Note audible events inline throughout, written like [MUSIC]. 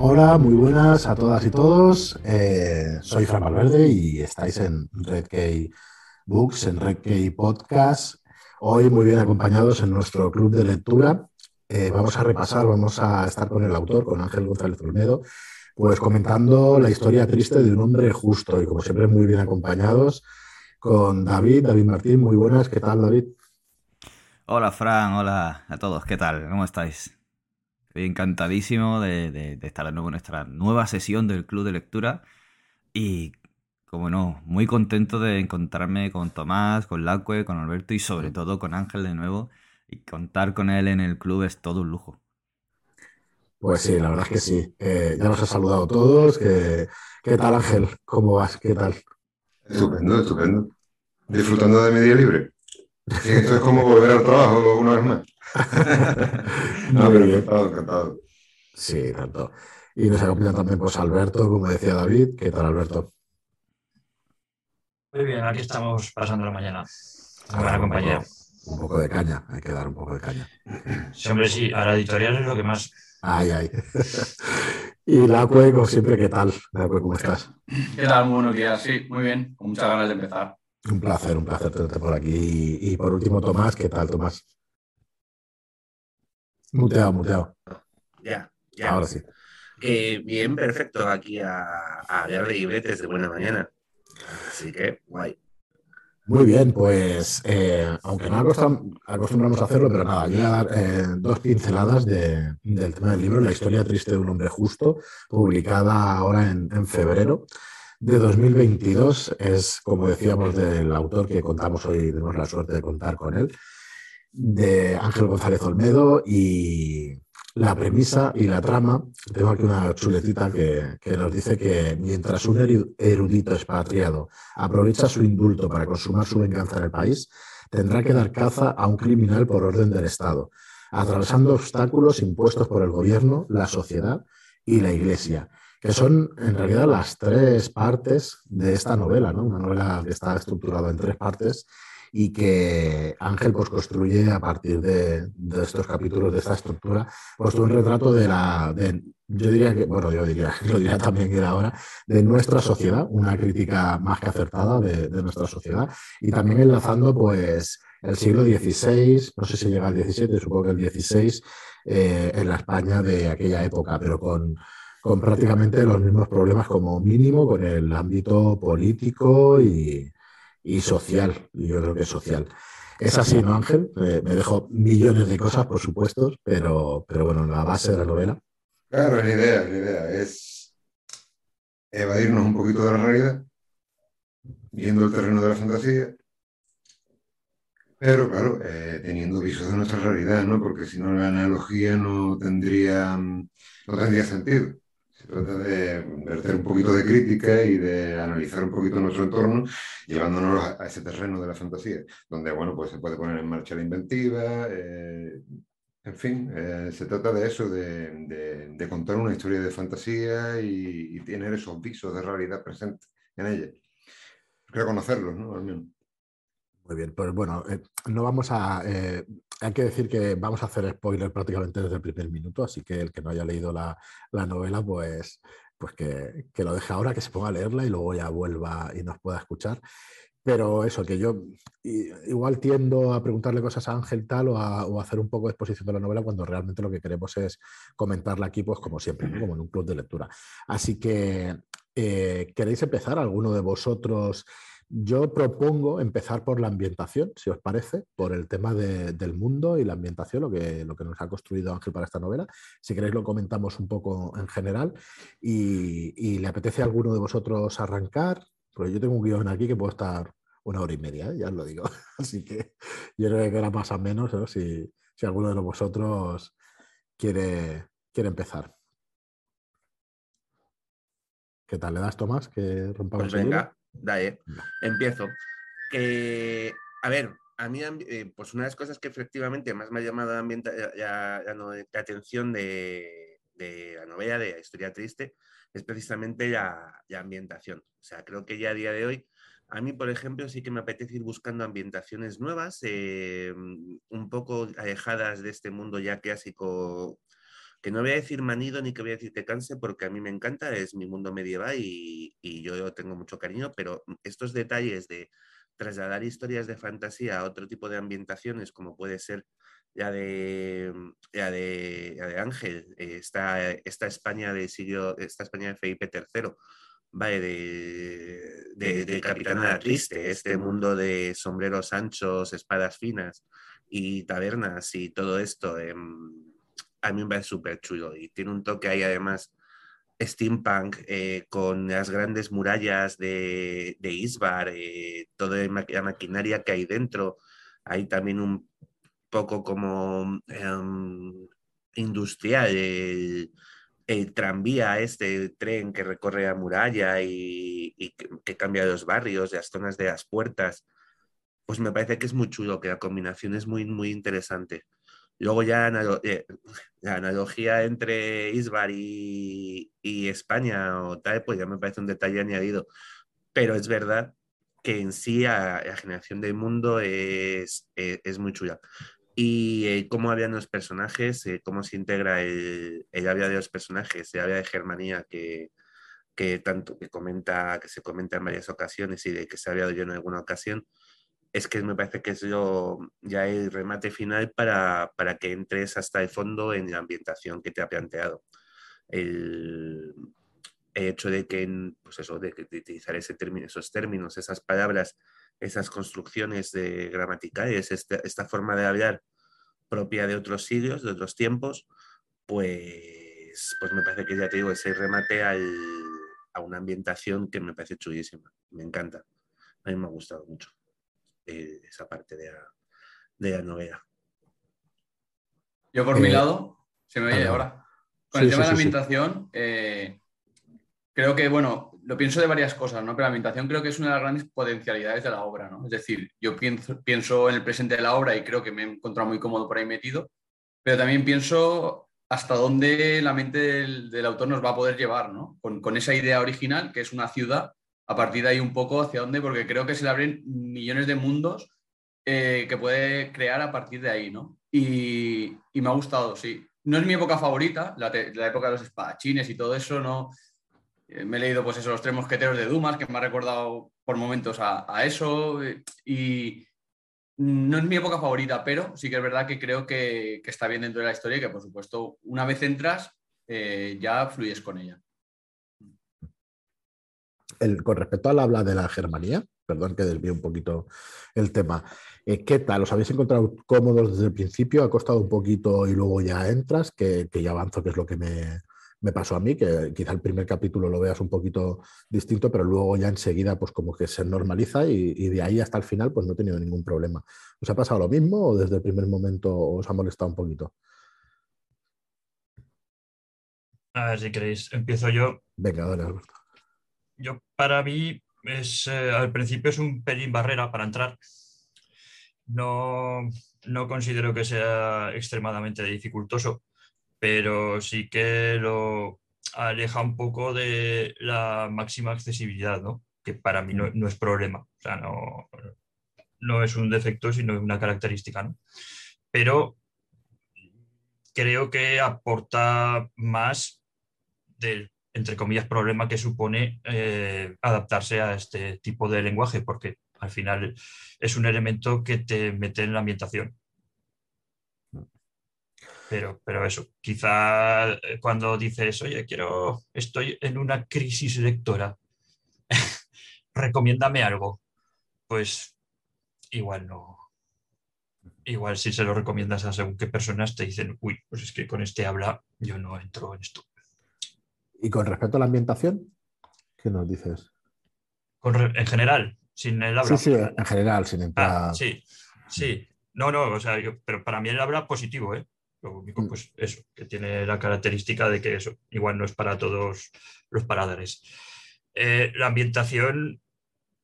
Hola, muy buenas a todas y todos. Eh, soy Fran Valverde y estáis en Red Books, en Red Podcast. Hoy muy bien acompañados en nuestro club de lectura. Eh, vamos a repasar, vamos a estar con el autor, con Ángel González Olmedo, pues comentando la historia triste de un hombre justo y como siempre muy bien acompañados con David, David Martín. Muy buenas, ¿qué tal David? Hola Fran, hola a todos, ¿qué tal? ¿Cómo estáis? Estoy encantadísimo de, estar de nuevo en nuestra nueva sesión del Club de Lectura y, como no, muy contento de encontrarme con Tomás, con Lacue, con Alberto y sobre todo con Ángel de nuevo. Y contar con él en el club es todo un lujo. Pues sí, la verdad es que sí. Eh, ya nos ha saludado a todos. ¿Qué, tal Ángel? ¿Cómo vas? ¿Qué tal? Estupendo, estupendo. Disfrutando de mi día libre. esto es como volver al trabajo una vez más. [LAUGHS] no, pero encantado, encantado. Sí, tanto. Y nos acompaña también pues Alberto, como decía David. ¿Qué tal, Alberto? Muy bien, aquí estamos pasando la mañana. buena compañía. Un poco de caña, hay que dar un poco de caña. Sí, hombre, sí, a la editorial es lo que más. Ay, ay. [LAUGHS] y la como siempre, ¿qué tal? ¿cómo estás? ¿Qué tal? Muy buenos días. Sí, muy bien, con muchas ganas de empezar. Un placer, un placer tenerte por aquí. Y, por último, Tomás, ¿qué tal, Tomás? Muteado, muteado. Ya, ya. Ahora sí. bien, perfecto. Aquí a, a hablar de libretes de buena mañana. Así que, guay. Muy bien, pues eh, aunque no acostumbramos a hacerlo, pero nada, yo voy a dar eh, dos pinceladas del tema del libro, La historia triste de un hombre justo, publicada ahora en, en, febrero de 2022. Es, como decíamos, del autor que contamos hoy, tenemos la suerte de contar con él, de Ángel González Olmedo y la premisa y la trama. Tengo aquí una chuletita que, nos dice que mientras un erudito expatriado aprovecha su indulto para consumar su venganza en el país, tendrá que dar caza a un criminal por orden del Estado, atravesando obstáculos impuestos por el gobierno, la sociedad y la Iglesia, que son en realidad las tres partes de esta novela, ¿no? una novela que está estructurada en tres partes y que Ángel pues, construye a partir de, estos capítulos, de esta estructura, pues un retrato de la, de, yo diría que, bueno, yo diría, [LAUGHS] lo diría también que era ahora, de nuestra sociedad, una crítica más que acertada de, nuestra sociedad y también enlazando pues el siglo XVI, no sé si llega al XVII, supongo que el XVI, eh, en la España de aquella época, pero con, con prácticamente los mismos problemas como mínimo con el ámbito político y, y social, yo creo que es social. Es así, ¿no, Ángel? me dejo millones de cosas, por supuesto, pero, pero bueno, la base de la novela. Claro, la idea, la idea es evadirnos un poquito de la realidad, viendo el terreno de la fantasía, pero claro, eh, teniendo visos de nuestra realidad, ¿no? Porque si no la analogía no tendría, no tendría sentido. Trata de verter un poquito de crítica y de analizar un poquito nuestro entorno, llevándonos a, ese terreno de la fantasía, donde, bueno, pues se puede poner en marcha la inventiva, eh, en fin, eh, se trata de eso, de, contar una historia de fantasía y, tener esos visos de realidad presentes en ella. Reconocerlos, ¿no? Al menos. Muy bien, pues bueno, eh, no vamos a. Eh, hay que decir que vamos a hacer spoiler prácticamente desde el primer minuto, así que el que no haya leído la, novela, pues, pues que, lo deje ahora, que se ponga a leerla y luego ya vuelva y nos pueda escuchar. Pero eso, que yo igual tiendo a preguntarle cosas a Ángel tal o a, hacer un poco de exposición de la novela cuando realmente lo que queremos es comentarla aquí, pues como siempre, como en un club de lectura. Así que, eh, ¿queréis empezar? ¿Alguno de vosotros? Yo propongo empezar por la ambientación, si os parece, por el tema del mundo y la ambientación, lo que, lo que nos ha construido Ángel para esta novela. Si queréis lo comentamos un poco en general. Y, le apetece a alguno de vosotros arrancar, porque yo tengo un guion aquí que puedo estar una hora y media, ¿eh? ya os lo digo. [LAUGHS] Así que yo creo que era más o menos si, alguno de vosotros quiere, quiere empezar. ¿Qué tal? ¿Le das, Tomás? Que rompamos pues venga. Dale, empiezo. Que, a ver, a mí, eh, pues una de las cosas que efectivamente más me ha llamado la, atención de, la novela de la historia triste es precisamente la, ambientación. O sea, creo que ya a día de hoy, a mí, por ejemplo, sí que me apetece ir buscando ambientaciones nuevas, eh, un poco alejadas de este mundo ya clásico que no voy a decir manido ni que voy a decir que canse, porque a mí me encanta, es mi mundo medieval y, y yo tengo mucho cariño, pero estos detalles de trasladar historias de fantasía a otro tipo de ambientaciones, como puede ser la de, la de, la de Ángel, eh, esta, esta España de siglo, esta España de Felipe III, vale, de, de, de Capitana Triste, este mundo. de sombreros anchos, espadas finas y tabernas y todo esto, em, a mí me parece súper chulo y tiene un toque ahí además steampunk eh, con las grandes murallas de, de Isbar, eh, toda la maquinaria que hay dentro. Hay también un poco como em, industrial el, el tranvía, este tren que recorre la muralla y, y que, que cambia los barrios, las zonas de las puertas, pues me parece que es muy chulo, que la combinación es muy, muy interesante. Luego ya eh, la analogía entre Isbar y, España o tal, pues ya me parece un detalle añadido. Pero es verdad que en sí la generación del mundo es, eh, es muy chula. Y eh, cómo habían los personajes, eh, cómo se integra el, el área de los personajes, el área de Germanía que, que tanto que comenta, que se comenta en varias ocasiones y de que se ha hablado yo en alguna ocasión, es que me parece que es lo, ya el remate final para, para que entres hasta el fondo en la ambientación que te ha planteado. El, hecho de que, pues eso, de, de utilizar ese término, esos términos, esas palabras, esas construcciones de gramaticales, esta, esta forma de hablar propia de otros siglos, de otros tiempos, pues, pues me parece que ya te digo, ese remate a una ambientación que me parece chulísima, me encanta. A mí me ha gustado mucho eh, esa parte de la, de la novela. Yo por mi Eh, lado, se me oye ahora. Con Sí, el tema sí, de la ambientación, eh, creo que, bueno, lo pienso de varias cosas, ¿no? Pero la ambientación creo que es una de las grandes potencialidades de la obra, ¿no? Es decir, yo pienso, pienso en el presente de la obra y creo que me he encontrado muy cómodo por ahí metido, pero también pienso hasta dónde la mente del, del autor nos va a poder llevar, ¿no? Con, con esa idea original, que es una ciudad, a partir de ahí un poco hacia dónde, porque creo que se le abren millones de mundos eh, que puede crear a partir de ahí, ¿no? Y, me ha gustado, sí. No es mi época favorita, la, época de los espadachines y todo eso, no. Eh, me he leído, pues eso, los tres mosqueteros de Dumas, que me ha recordado por momentos a, eso. eh, Y no es mi época favorita, pero sí que es verdad que creo que, está bien dentro de la historia y que, por supuesto, una vez entras, ya fluyes con ella. El- con respecto al habla de la Germanía, perdón que desvíe un poquito el tema, eh, ¿qué tal? ¿Os habéis encontrado cómodos desde el principio? ¿Ha costado un poquito y luego ya entras? Que, que ya avanzo, que es lo que me, me pasó a mí, que quizá el primer capítulo lo veas un poquito distinto, pero luego ya enseguida pues como que se normaliza y, y de ahí hasta el final pues no he tenido ningún problema. ¿Os ha pasado lo mismo o desde el primer momento os ha molestado un poquito? A ver si queréis, empiezo yo. Venga, dale, Alberto. Yo, para mí, es, eh, al principio es un pelín barrera para entrar. No, no considero que sea extremadamente dificultoso, pero sí que lo aleja un poco de la máxima accesibilidad, ¿no? Que para mí no, no es problema. O sea, no, no es un defecto, sino una característica, ¿no? Pero creo que aporta más del, entre comillas, problema que supone eh, adaptarse a este tipo de lenguaje, porque al final es un elemento que te mete en la ambientación. Pero, pero eso, quizá eh, cuando dices, oye, quiero, estoy en una crisis lectora, [LAUGHS] recomiéndame algo, pues igual no. Igual si se lo recomiendas a según qué personas te dicen, uy, pues es que con este habla yo no entro en esto. Y con respecto a la ambientación, ¿qué nos dices? En general, sin el habla. Sí, sí, en general, sin entrar. Ah, sí, sí. No, no, o sea, yo- pero para mí el habla positivo, ¿eh? Lo único, Mm. pues eso, que tiene la característica de que eso, igual no es para todos los paladares. Eh, la ambientación,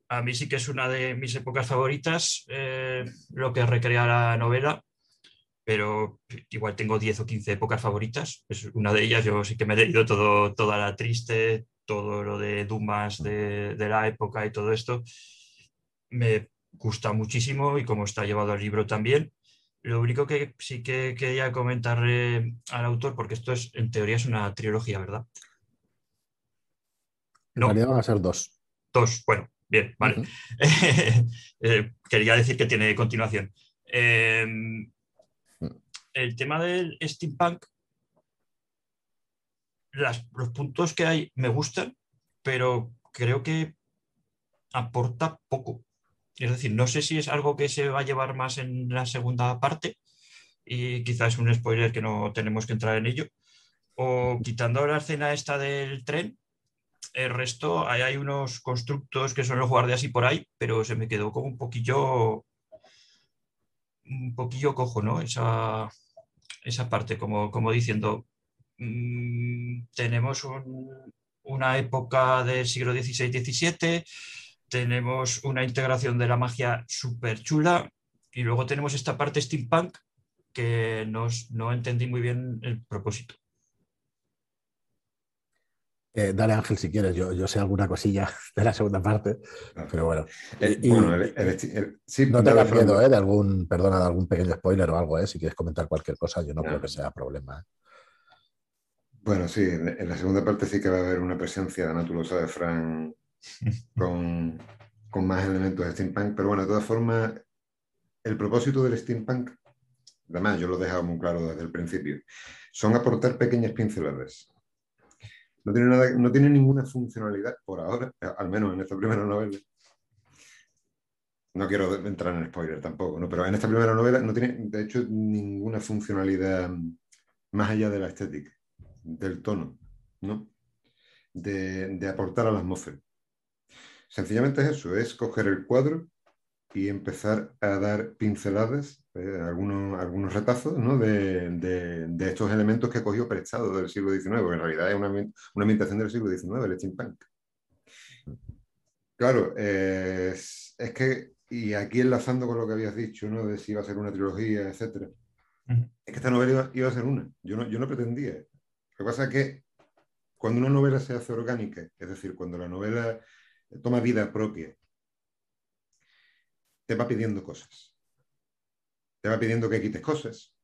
a mí sí que es una de mis épocas favoritas, eh, lo que recrea la novela, pero igual tengo 10 o 15 épocas favoritas. Es una de ellas, yo sí que me he leído todo, toda la triste, todo lo de Dumas de, de la época y todo esto. Me gusta muchísimo y como está llevado al libro también. Lo único que sí que quería comentarle al autor, porque esto es, en teoría es una trilogía, ¿verdad? En No. realidad van a ser dos. Dos, bueno, bien, vale. [LAUGHS] Eh, quería decir que tiene continuación. Eh, el tema del steampunk, las- los puntos que hay me gustan, pero creo que aporta poco. Es decir, no sé si es algo que se va a llevar más en la segunda parte y quizás es un spoiler que no tenemos que entrar en ello. O quitando la escena esta del tren, el resto, ahí hay unos constructos que son los guardias y por ahí, pero se me quedó como un poquillo, un poquillo cojo, ¿no? Esa, esa parte, como, como diciendo, mm, tenemos un- una época del siglo XVI-XVII, tenemos una integración de la magia súper chula y luego tenemos esta parte steampunk que no, no entendí muy bien el propósito. Eh, dale Ángel si quieres, yo, yo sé alguna cosilla de la segunda parte, pero bueno. Eh, Y- bueno, el- el esti- el- sí, No tengas Fran. miedo, ¿eh? De algún, perdona, de algún pequeño spoiler o algo, ¿eh? Si quieres comentar cualquier cosa, yo no No. creo que sea problema. Bueno, sí, en, en la segunda parte sí que va a haber una presencia natulosa de Fran [LAUGHS] con, con más elementos de steampunk, pero bueno, de todas formas, el propósito del steampunk, además yo lo he dejado muy claro desde el principio, son aportar pequeñas pinceladas. No tiene, nada, no tiene ninguna funcionalidad por ahora, al menos en esta primera novela. No quiero entrar en spoiler tampoco, ¿no? pero en esta primera novela no tiene, de hecho, ninguna funcionalidad más allá de la estética, del tono, ¿no? De, de aportar a la atmósfera. Sencillamente es eso, es coger el cuadro y empezar a dar pinceladas, eh, algunos, algunos retazos ¿no? de, de- de estos elementos que cogió prestados del siglo XIX, porque en realidad es una, una ambientación del siglo XIX, el steampunk. Claro, eh, es, es que, y aquí enlazando con lo que habías dicho, ¿no? de si iba a ser una trilogía, Ujú. es que esta novela iba, iba a ser una, yo no, yo no pretendía. Lo que pasa es que cuando una novela se hace orgánica, es decir, cuando la novela toma vida propia, te va pidiendo cosas. Te va pidiendo que quites cosas.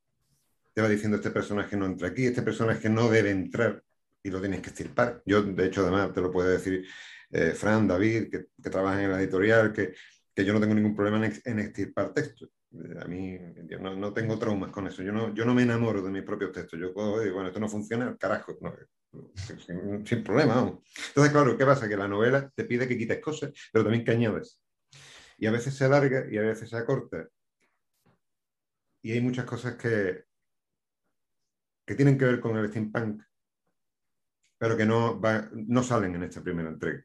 Te va diciendo este personaje no entra aquí, este personaje no debe entrar y lo tienes que estirpar. Yo, de hecho, además, te lo puede decir eh, Fran, David, que, que trabajan en la editorial, que, que yo no tengo ningún problema en, en extirpar textos. Eh, A mí, yo no, no tengo traumas con eso. Yo no, yo no me enamoro de mis propios textos. Yo puedo decir, bueno, esto no funciona, carajo. no, sin, sin problema, vamos. Entonces, claro, ¿qué pasa? Que la novela te pide que quites cosas, pero también que añades. Y a veces se alarga y a veces se acorta. Y hay muchas cosas que, que tienen que ver con el steampunk, pero que no, va- no salen en esta primera entrega.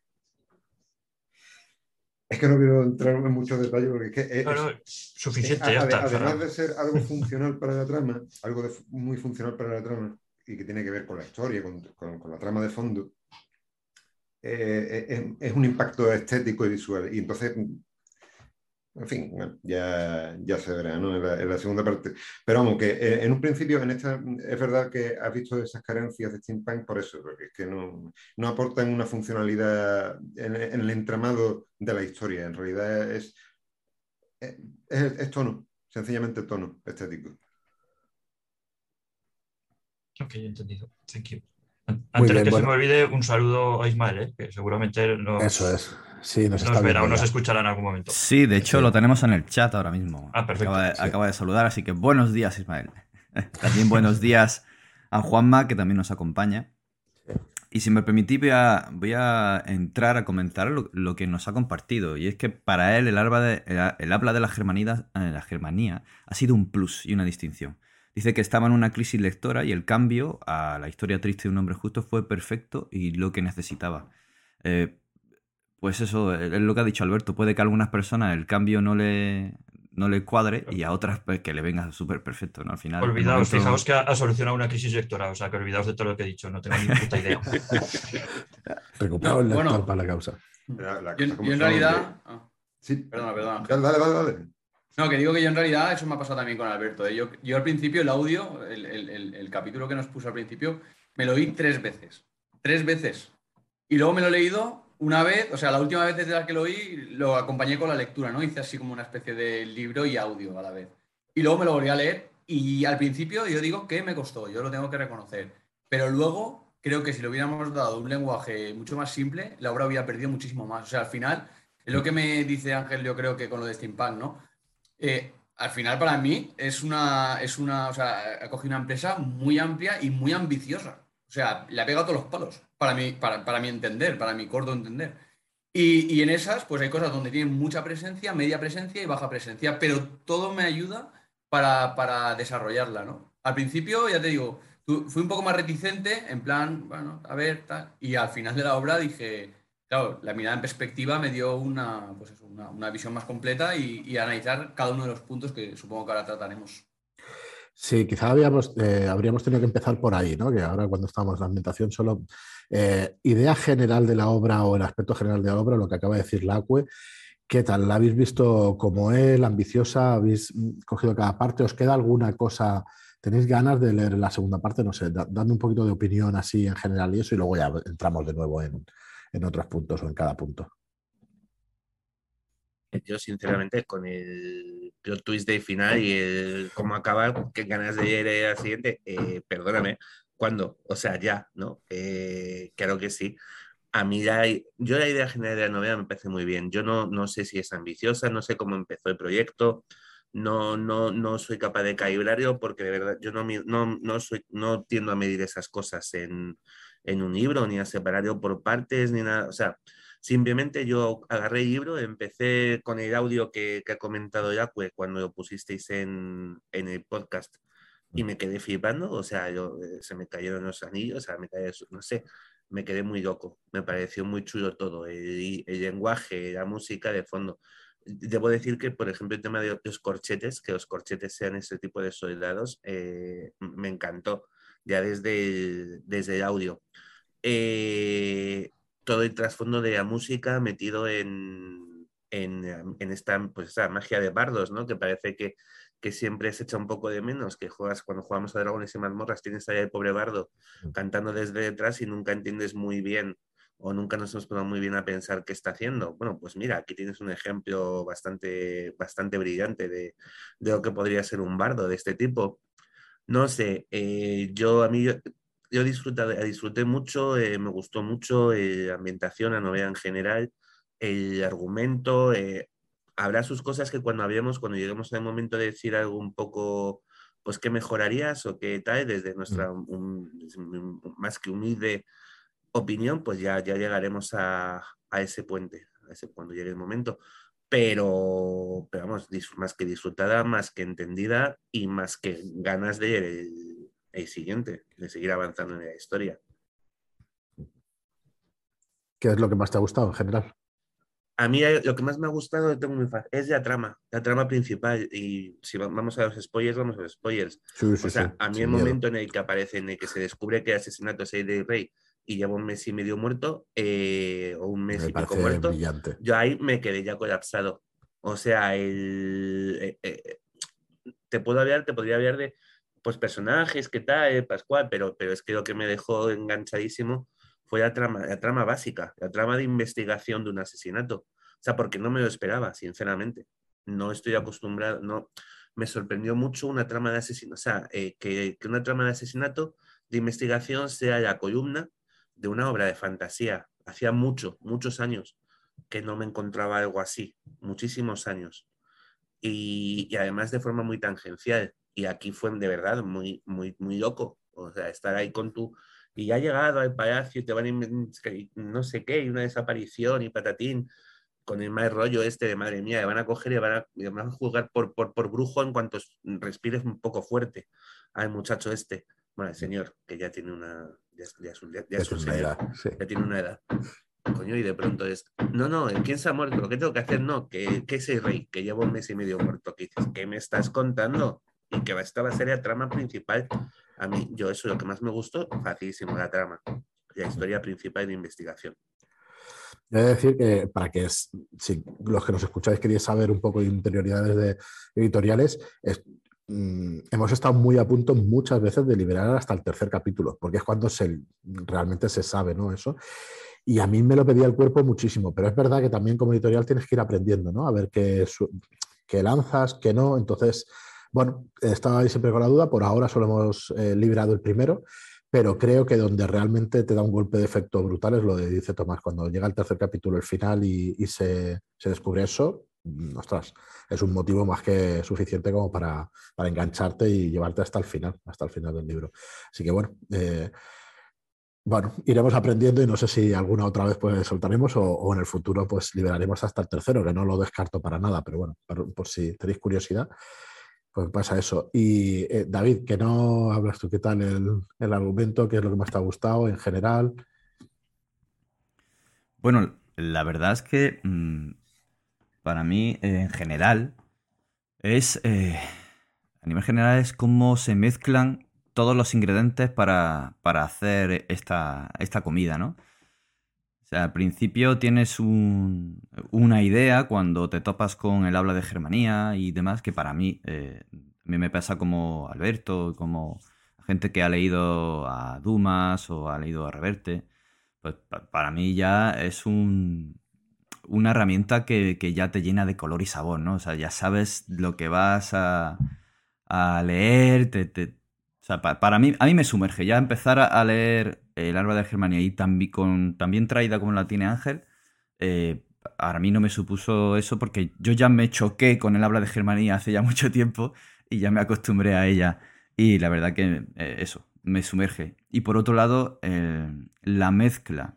Es que no quiero entrar en muchos detalles porque es que es- No, no, es- suficiente, ya está. además de ser algo funcional para la trama, algo de- muy funcional para la trama y que tiene que ver con la historia, con, con- con la trama de fondo, eh, es, es un impacto estético y visual. Y entonces, en fin, bueno, ya, ya se verá ¿no? en, la, segunda parte. Pero vamos, que eh, en un principio, en esta, es verdad que has visto esas carencias de steampunk por eso, porque es que no, no aportan una funcionalidad en, el entramado de la historia. En realidad es, es, es tono, sencillamente tono estético. Ok, entendido. Thank you. Antes de bien, que bueno. se me olvide, un saludo a Ismael, ¿eh? que seguramente nos, Eso es. Sí, nos, nos está verá o viendo nos escuchará en algún momento. Sí, de hecho Sí. lo tenemos en el chat ahora mismo. Ah, perfecto. Acaba de, Sí. acaba de saludar, así que buenos días, Ismael. [LAUGHS] También buenos días a Juanma, que también nos acompaña. Y si me permitís, voy a, voy a entrar a comentar lo, lo que nos ha compartido. Y es que para él el, habla de, el, el habla de la germanía, eh, la germanía ha sido un plus y una distinción. Dice que estaba en una crisis lectora y el cambio a la historia triste de un hombre justo fue perfecto y lo que necesitaba. Eh, pues eso es lo que ha dicho Alberto. Puede que a algunas personas el cambio no le, no le cuadre y a otras pues, que le venga súper perfecto. ¿no? Al final, Olvidaos, momento- fijaos que ha, ha solucionado una crisis lectora, o sea que olvidaos de todo lo que he dicho, no tengo ni puta idea. [LAUGHS] Recuperado el No, bueno. para la causa. La- la Yo, en realidad. ah, que- sí, Perdona, perdona. Dale, dale, dale. No, que digo que yo en realidad, eso me ha pasado también con Alberto. ¿eh? Yo, yo al principio, el audio, el, el- el- el capítulo que nos puso al principio, me lo oí tres veces. Tres veces. Y luego me lo he leído una vez, o sea, la última vez desde la que lo oí, lo acompañé con la lectura, ¿no? Hice así como una especie de libro y audio a la vez. y luego me lo volví a leer y al principio yo digo que me costó, yo lo tengo que reconocer. Pero luego creo que si le hubiéramos dado un lenguaje mucho más simple, la obra hubiera perdido muchísimo más. O sea, al final, es lo que me dice Ángel, yo creo que con lo de Steampunk, ¿no? Eh, al final, para mí, es una, es una, o sea, ha cogido una empresa muy amplia y muy ambiciosa. O sea, le ha pegado todos los palos, para mi, para, para mi entender, para mi corto entender. Y, y, en esas, pues hay cosas donde tienen mucha presencia, media presencia y baja presencia, pero todo me ayuda para, para desarrollarla, ¿no? Al principio, ya te digo, fui un poco más reticente, en plan, bueno, a ver, tal, y al final de la obra dije, claro, la mirada en perspectiva me dio una, pues una, visión más completa y, analizar cada uno de los puntos que supongo que ahora trataremos. Sí, quizá habíamos, eh, habríamos tenido que empezar por ahí, ¿no? Que ahora cuando estamos en la ambientación solo eh, idea general de la obra o el aspecto general de la obra, lo que acaba de decir Lacue, ¿qué tal? ¿La habéis visto como él, ambiciosa? ¿Habéis cogido cada parte? ¿Os queda alguna cosa? ¿Tenéis ganas de leer la segunda parte? No sé, da, dando un poquito de opinión así en general y eso, y luego ya entramos de nuevo en, en otros puntos o en cada punto. Yo, sinceramente, con el twist de final y el cómo acabar, qué ganas de leer al siguiente, eh, perdóname, ¿cuándo? O sea, ya, ¿no? Eh, claro que sí. A mí, la, yo la idea general de la novela me parece muy bien. Yo no, no sé si es ambiciosa, no sé cómo empezó el proyecto, no, no, no soy capaz de calibrarlo porque de verdad yo no, no, no, soy, no tiendo a medir esas cosas en, en un libro, ni a separarlo por partes, ni nada. O sea, Simplemente yo agarré el libro, empecé con el audio que, que ha comentado Yacue cuando lo pusisteis en, en, el podcast y me quedé flipando, o sea, yo, eh, se me cayeron los anillos, o sea, me caí, no sé, me quedé muy loco, me pareció muy chulo todo, el, el lenguaje, la música de fondo. Debo decir que, por ejemplo, el tema de los corchetes, que los corchetes sean ese tipo de soldados, eh, me encantó, ya desde desde el audio. Eh, todo el trasfondo de la música metido en, en, en esta, pues, esta magia de bardos, ¿no? Que parece que, que siempre se echa un poco de menos, que juegas cuando jugamos a Dragones y Mazmorras, tienes ahí el pobre bardo cantando desde detrás y nunca entiendes muy bien o nunca nos hemos puesto muy bien a pensar qué está haciendo. Bueno, pues mira, aquí tienes un ejemplo bastante, bastante brillante de, de lo que podría ser un bardo de este tipo. No sé, eh, yo a mí yo disfruté, disfruté mucho, eh, me gustó mucho eh, la ambientación, la novela en general, el argumento. Eh, habrá sus cosas que cuando hablemos, cuando lleguemos al momento de decir algo un poco, pues qué mejorarías o qué tal, desde nuestra un, más que humilde opinión, pues ya, ya llegaremos a, a ese puente, a ese, cuando llegue el momento. Pero, pero vamos, más que disfrutada, más que entendida y más que ganas de el siguiente, de seguir avanzando en la historia. ¿Qué es lo que más te ha gustado en general? A mí lo que más me ha gustado es la trama, la trama principal. Y si vamos a los spoilers, vamos a los spoilers. Sí, sí, o sea, sí, a mí el momento en el que aparece, en el que se descubre que el asesinato es el del rey y lleva un mes y medio muerto, eh, o un mes me y pico muerto, brillante. yo ahí me quedé ya colapsado. O sea, el, eh, eh, te puedo hablar, te podría hablar de pues personajes, qué tal, Pascual, pero, pero es que lo que me dejó enganchadísimo fue la trama, la trama básica, la trama de investigación de un asesinato. O sea, porque no me lo esperaba, sinceramente. No estoy acostumbrado, no. Me sorprendió mucho una trama de asesinato, o sea, eh, que, que una trama de asesinato de investigación sea la columna de una obra de fantasía. Hacía mucho, muchos años que no me encontraba algo así, muchísimos años. Y, y además de forma muy tangencial y aquí fue de verdad muy, muy, muy loco. O sea, estar ahí con tu... Y ya ha llegado al palacio y te van a... no sé qué, y una desaparición y patatín, con el mal rollo este de madre mía, le van a coger y van a, van a juzgar por, por, por, brujo en cuanto respires un poco fuerte al muchacho este. Bueno, el señor, que ya tiene una... Ya, ya es un, ya, ya es un señor, edad, sí. ya tiene una edad. Coño, y de pronto es, no, no, ¿quién se ha muerto? ¿Qué tengo que hacer? No, que, que ese rey, que lleva un mes y medio muerto. ¿Qué dices? ¿Qué me estás contando? y que esta va a ser la trama principal. A mí, yo eso es lo que más me gustó, facilísimo, la trama, la historia principal de investigación. He de decir que para que si los que nos escucháis queréis saber un poco de interioridades de editoriales, es, mm, hemos estado muy a punto muchas veces de liberar hasta el tercer capítulo, porque es cuando se, realmente se sabe ¿no? eso. Y a mí me lo pedía el cuerpo muchísimo, pero es verdad que también como editorial tienes que ir aprendiendo, ¿no? A ver qué, qué lanzas, qué no. Entonces, bueno, estaba ahí siempre con la duda, por ahora solo hemos eh, el primero, pero creo que donde realmente te da un golpe de efecto brutal es lo que dice Tomás, cuando llega el tercer capítulo, el final y, se, descubre eso, ostras, es un motivo más que suficiente como para, engancharte y llevarte hasta el final, hasta el final del libro. Así que bueno, eh, bueno, iremos aprendiendo y no sé si alguna otra vez pues soltaremos o, en el futuro pues liberaremos hasta el tercero, que no lo descarto para nada, pero bueno, por, si tenéis curiosidad, pues pasa eso. Y eh, David, que no hablas tú, ¿qué tal el, argumento? ¿Qué es lo que más te ha gustado en general? Bueno, la verdad es que mm, para mí en general es, eh, a nivel general es cómo se mezclan todos los ingredientes para, hacer esta, esta, comida, ¿no? O sea, al principio tienes una idea cuando te topas con el habla de Germanía y demás, que para mí, eh, me pasa como Alberto, como gente que ha leído a Dumas o ha leído a Reverte, pues para mí ya es un, una herramienta que, ya te llena de color y sabor, ¿no? O sea, ya sabes lo que vas a, leer, te, o sea, para mí, a mí me sumerge. Ya empezar a, leer El árbol de Germania y también, con, también traída como la tiene Ángel, eh, a mí no me supuso eso porque yo ya me choqué con el habla de Germania hace ya [LAUGHS] mucho tiempo y ya me acostumbré a ella. Y la verdad que eh, eso, me sumerge. Y por otro lado, la mezcla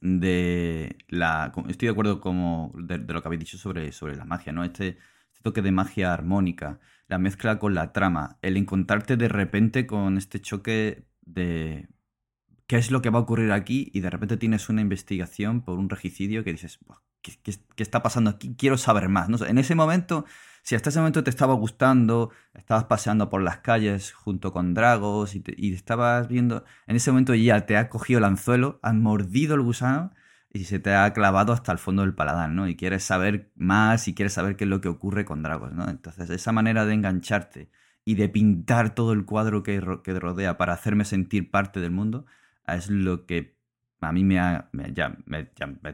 de la... Estoy de acuerdo como de, lo que habéis dicho sobre, sobre la magia, ¿no? Este, este toque de magia armónica la mezcla con la trama, el encontrarte de repente con este choque de qué es lo que va a ocurrir aquí y de repente tienes una investigación por un regicidio que dices, ¿qué, está pasando aquí? Quiero saber más. ¿no? En ese momento, si hasta ese momento te estaba gustando, estabas paseando por las calles junto con dragos y, estabas viendo, en ese momento ya te ha cogido el anzuelo, has mordido el gusano y se te ha clavado hasta el fondo del paladar, ¿no? Y quieres saber más y quieres saber qué es lo que ocurre con Dragos, ¿no? Entonces, esa manera de engancharte y de pintar todo el cuadro que, rodea para hacerme sentir parte del mundo es lo que a mí me ha, ya, me,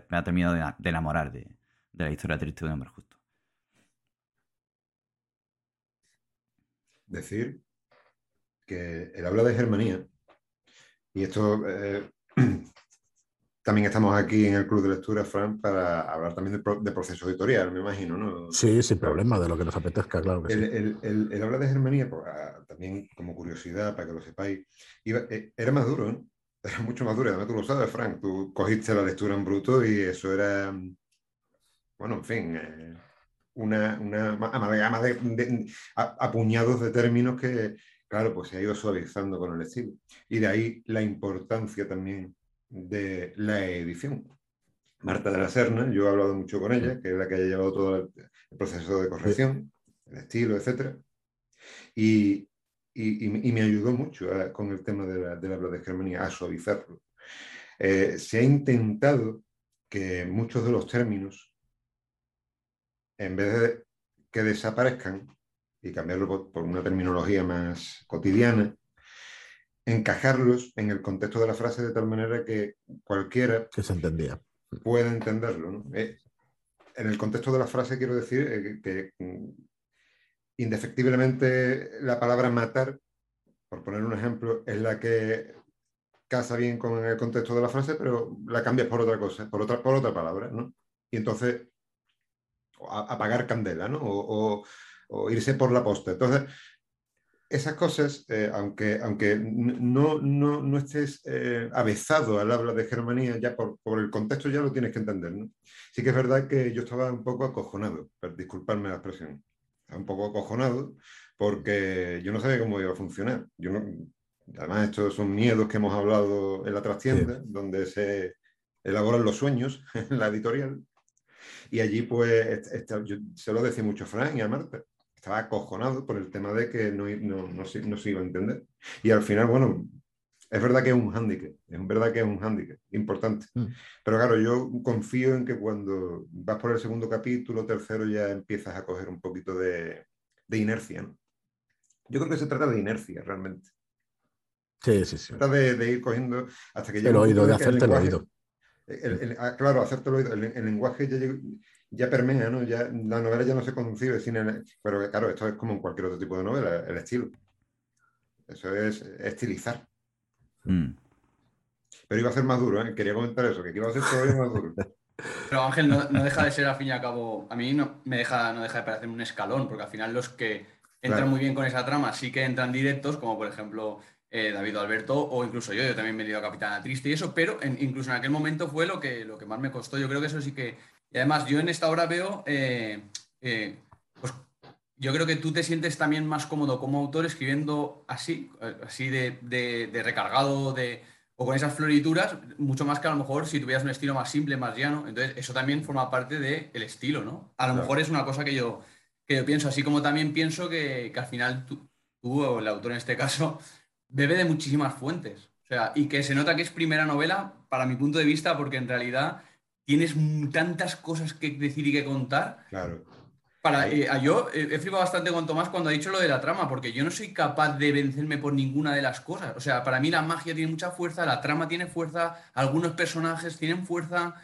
ha terminado de, enamorar de, la historia triste de un hombre justo. Decir que él habla de Germanía y esto eh, [CLEARS THROAT] también estamos aquí en el Club de Lectura, Fran, para hablar también de, proceso editorial, me imagino, ¿no? Sí, sin problema, de lo que nos apetezca, claro que el, sí. El, habla de Germanía, pues, ah, también como curiosidad, para que lo sepáis, eh, era más duro, ¿no? [LAUGHS] Era mucho más duro, además tú lo sabes, Frank, tú cogiste la lectura en bruto y eso era, bueno, en fin, eh, una, una amalgama de, de, apuñados de términos que, claro, pues se ha ido suavizando con el estilo. Y de ahí la importancia también de la edición. Marta de la Serna, yo he hablado mucho con ella, que es la que haya llevado todo el, proceso de corrección, el estilo, etc. Y, me ayudó mucho con el tema de la, de Germanía, a suavizarlo. Eh, se ha intentado que muchos de los términos, en vez de que desaparezcan y cambiarlo por una terminología más cotidiana, encajarlos en el contexto de la frase de tal manera que cualquiera que se entendía. pueda entenderlo. Eh, en el contexto de la frase quiero decir eh, que, mm, indefectiblemente la palabra matar, por poner un ejemplo, es la que casa bien con el contexto de la frase, pero la cambias por otra cosa, por otra, por otra palabra, ¿no? Y entonces, apagar candela, ¿no? O, o irse por la posta. Entonces, esas cosas, eh, aunque, aunque no, no, no estés eh, avezado al habla de Germanía, ya por, por, el contexto ya lo tienes que entender. ¿no? Sí que es verdad que yo estaba un poco acojonado, disculparme la expresión, estaba un poco acojonado porque yo no sabía cómo iba a funcionar. Yo no, además, estos son miedos que hemos hablado en la trastienda, donde se elaboran los sueños [LAUGHS] en la editorial. Y allí, pues, yo se lo decía mucho a Fran y a Marta estaba acojonado por el tema de que no, no, no, se, no, se, iba a entender. Y al final, bueno, es verdad que es un hándicap, es verdad que es un hándicap importante. Mm. Pero claro, yo confío en que cuando vas por el segundo capítulo, tercero, ya empiezas a coger un poquito de, de inercia. ¿no? Yo creo que se trata de inercia realmente. Sí, sí, sí. Se trata de, ir cogiendo hasta que El oído, de hacerte el, oído. Ah, claro, hacerte el oído. El, lenguaje ya ya permea, ¿no? Ya, la novela ya no se concibe sin el, pero claro, esto es como en cualquier otro tipo de novela, el estilo. Eso es estilizar. Mm. Pero iba a ser más duro, ¿eh? Quería comentar eso, que iba a ser todavía más duro. [LAUGHS] Pero Ángel no, no deja de ser, al fin y al cabo, a mí no me deja, no deja de parecer un escalón, porque al final los que entran Claro. muy bien con esa trama sí que entran directos, como por ejemplo eh, David Alberto, o incluso yo, yo también me he ido a Capitana Triste y eso, pero en- incluso en aquel momento fue lo que, lo que más me costó. Yo creo que eso sí que. Y además, yo en esta obra veo. eh, eh, pues yo creo que tú te sientes también más cómodo como autor escribiendo así, así de, de- de recargado, de, o con esas florituras, mucho más que a lo mejor si tuvieras un estilo más simple, más llano. Entonces, eso también forma parte del estilo, ¿no? A lo Claro. mejor es una cosa que yo, que yo pienso, así como también pienso que, que al final tú, tú, o el autor en este caso, bebe de muchísimas fuentes. O sea, y que se nota que es primera novela, para mi punto de vista, porque en realidad tienes tantas cosas que decir y que contar. Claro. Para, eh, yo eh, he flipado bastante con Tomás cuando ha dicho lo de la trama, porque yo no soy capaz de vencerme por ninguna de las cosas. O sea, para mí la magia tiene mucha fuerza, la trama tiene fuerza, algunos personajes tienen fuerza.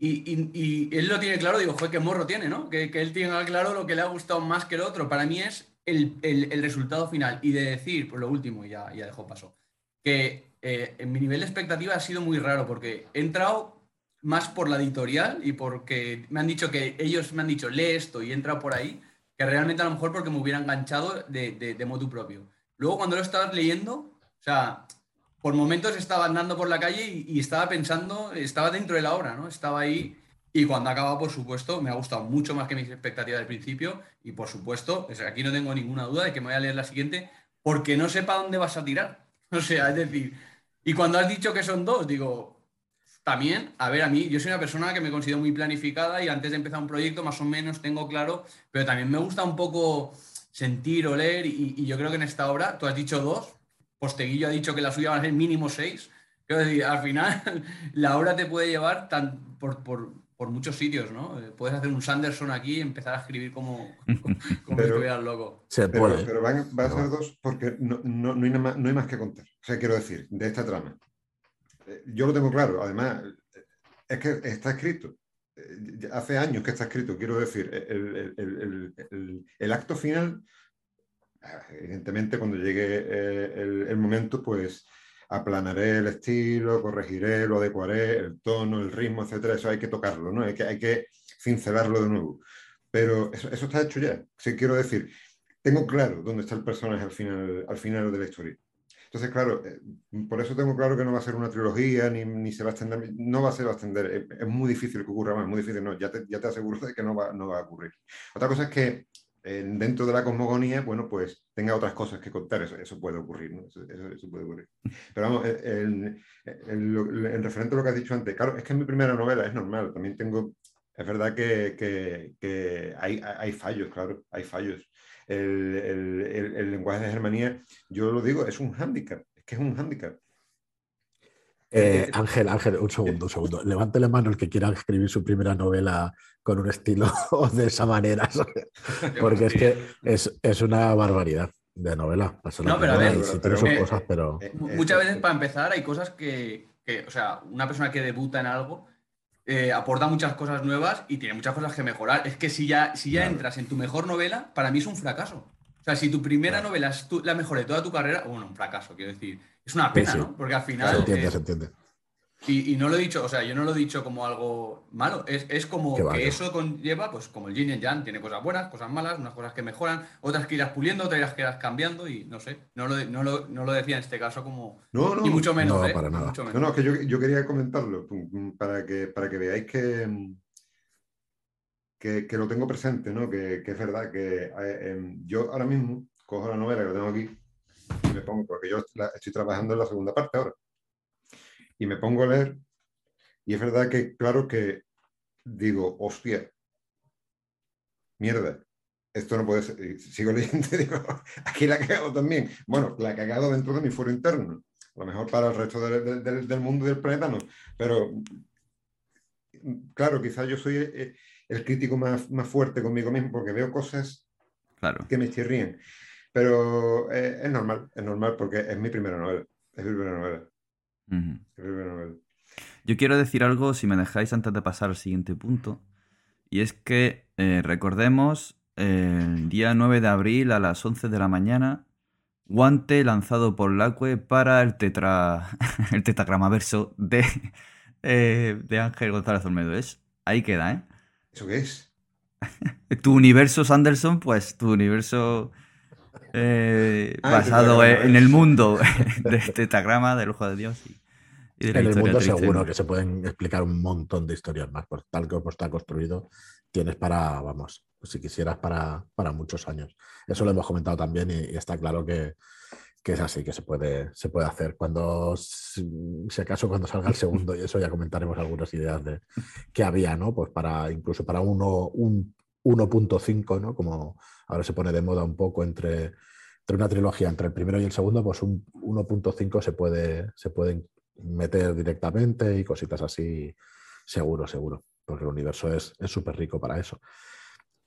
Y, él lo tiene claro, digo, joder, qué morro tiene, ¿no? Que, que él tenga claro lo que le ha gustado más que el otro. Para mí es el, resultado final. Y de decir, por lo último, ya, ya dejo paso, que eh, en mi nivel de expectativa ha sido muy raro, porque he entrado más por la editorial y porque me han dicho que ellos me han dicho, lee esto y he entrado por ahí, que realmente a lo mejor porque me hubiera enganchado de, de, de motu propio. Luego cuando lo estabas leyendo, o sea, por momentos estaba andando por la calle y, estaba pensando, estaba dentro de la obra, ¿no? Estaba ahí y cuando acaba, por supuesto, me ha gustado mucho más que mis expectativas del principio y por supuesto, o aquí no tengo ninguna duda de que me voy a leer la siguiente porque no sé para dónde vas a tirar. [LAUGHS] O sea, es decir, y cuando has dicho que son dos, digo, también, a ver, a mí, yo soy una persona que me considero muy planificada y antes de empezar un proyecto más o menos tengo claro, pero también me gusta un poco sentir, oler y, y yo creo que en esta obra, tú has dicho dos, Posteguillo ha dicho que la suya van a ser mínimo seis, quiero decir, al final [LAUGHS] la obra te puede llevar tan, por, por- por muchos sitios, ¿no? Eh, Puedes hacer un Sanderson aquí y empezar a escribir como, [LAUGHS] como si Pero- estuvieras loco. Se Pero, puede. pero van, va a Pero ser dos porque no, no- no hay nada más, no hay más que contar. O sea, quiero decir, de esta trama. Eh, Yo lo tengo claro, además, eh, es que está escrito. Hace años que está escrito, quiero decir, el, el- el- el- acto final, evidentemente cuando llegue eh, el, el momento, pues aplanaré el estilo, corregiré, lo adecuaré, el tono, el ritmo, etcétera. Eso hay que tocarlo, ¿no? Hay que, hay que cincelarlo de nuevo. Pero eso, eso está hecho ya. Sí, quiero decir, tengo claro dónde está el personaje al final, al final de la historia. Entonces, claro, eh, por eso tengo claro que no va a ser una trilogía, ni, ni se va a extender, no va a ser va a extender. Es, es muy difícil que ocurra más, muy difícil, no, ya te, ya te aseguro de que no va, no va a ocurrir. Otra cosa es que dentro de la cosmogonía, bueno, pues tenga otras cosas que contar, eso, eso puede ocurrir, ¿no? Eso, eso- eso puede ocurrir. Pero vamos, eh, en referente a lo que has dicho antes, claro, es que es mi primera novela, es normal, también tengo, es verdad que, que- que hay, hay fallos, claro, hay fallos. El, el- el- el lenguaje de Germanía, yo lo digo, es un hándicap, es que es un hándicap. Eh, Ángel, Ángel, un segundo, un segundo. Levante la mano el que quiera escribir su primera novela con un estilo [LAUGHS] de esa manera. [LAUGHS] Porque es que es, es una barbaridad de novela. No, pero a ver, eh, cosas. Eh, eh, Muchas eh, veces, para empezar, hay cosas que, que, o sea, una persona que debuta en algo eh, aporta muchas cosas nuevas y tiene muchas cosas que mejorar. Es que si ya, si ya Claro. entras en tu mejor novela, para mí es un fracaso. O sea, si tu primera Claro. novela es tu- la mejor de toda tu carrera, bueno, un fracaso, quiero decir. Es una pena, sí. ¿no? Porque al se final. entiende, eh, se entiende. y, y no lo he dicho, o sea, yo no lo he dicho como algo malo, es, es como Que eso conlleva, pues como el yin y el yang, tiene cosas buenas, cosas malas, unas cosas que mejoran, otras que irás puliendo, otras que irás cambiando y no sé, no lo, no lo, no lo decía en este caso como... No, no, Ni mucho menos, No, ¿eh? para nada. mucho No, menos. no, es que yo, yo quería comentarlo para que, para que veáis que, que, que lo tengo presente, ¿no? Que, que es verdad que eh, em, yo ahora mismo cojo la novela que tengo aquí y me pongo, porque yo la- estoy trabajando en la segunda parte ahora, y me pongo a leer, y es verdad que, claro que digo, hostia, mierda, esto no puede ser. Y sigo [LAUGHS] leyendo digo, aquí la he cagado también. Bueno, la he cagado dentro de mi foro interno. A lo mejor para el resto del, del- del- del mundo y del planeta no. Pero, claro, quizás yo soy eh, el crítico más, más fuerte conmigo mismo porque veo cosas Claro. que me chirrían. Pero eh, es normal, es normal porque es mi primera novela. Es mi primera novela. Es mi primera novela. Yo quiero decir algo, si me dejáis, antes de pasar al siguiente punto. Y es que, eh, recordemos, el día 9 de abril a las 11 de la mañana, guante lanzado por Lacue para el, tetra, [LAUGHS] el tetragramaverso de, eh, de Ángel González Olmedo. Es, ahí queda, ¿eh? ¿Eso qué es? [LAUGHS] tu universo Sanderson, pues tu universo eh, Ah, basado en, el mundo [LAUGHS] del tetragrama del ojo de Dios. Y, de En el mundo triste. seguro que se pueden explicar un montón de historias más, por tal como está construido, tienes para, vamos, si quisieras para, para muchos años. Eso lo hemos comentado también y, y está claro que, que es así, que se puede, se puede hacer. Cuando, si si acaso, cuando salga el segundo, y eso ya comentaremos algunas ideas de que había, ¿no? Pues para, incluso para uno, un 1.5, ¿no? Como ahora se pone de moda un poco entre, entre una trilogía, entre el primero y el segundo, pues un 1.5 se puede, se pueden meter directamente y cositas así, seguro, seguro, porque el universo es es súper rico para eso.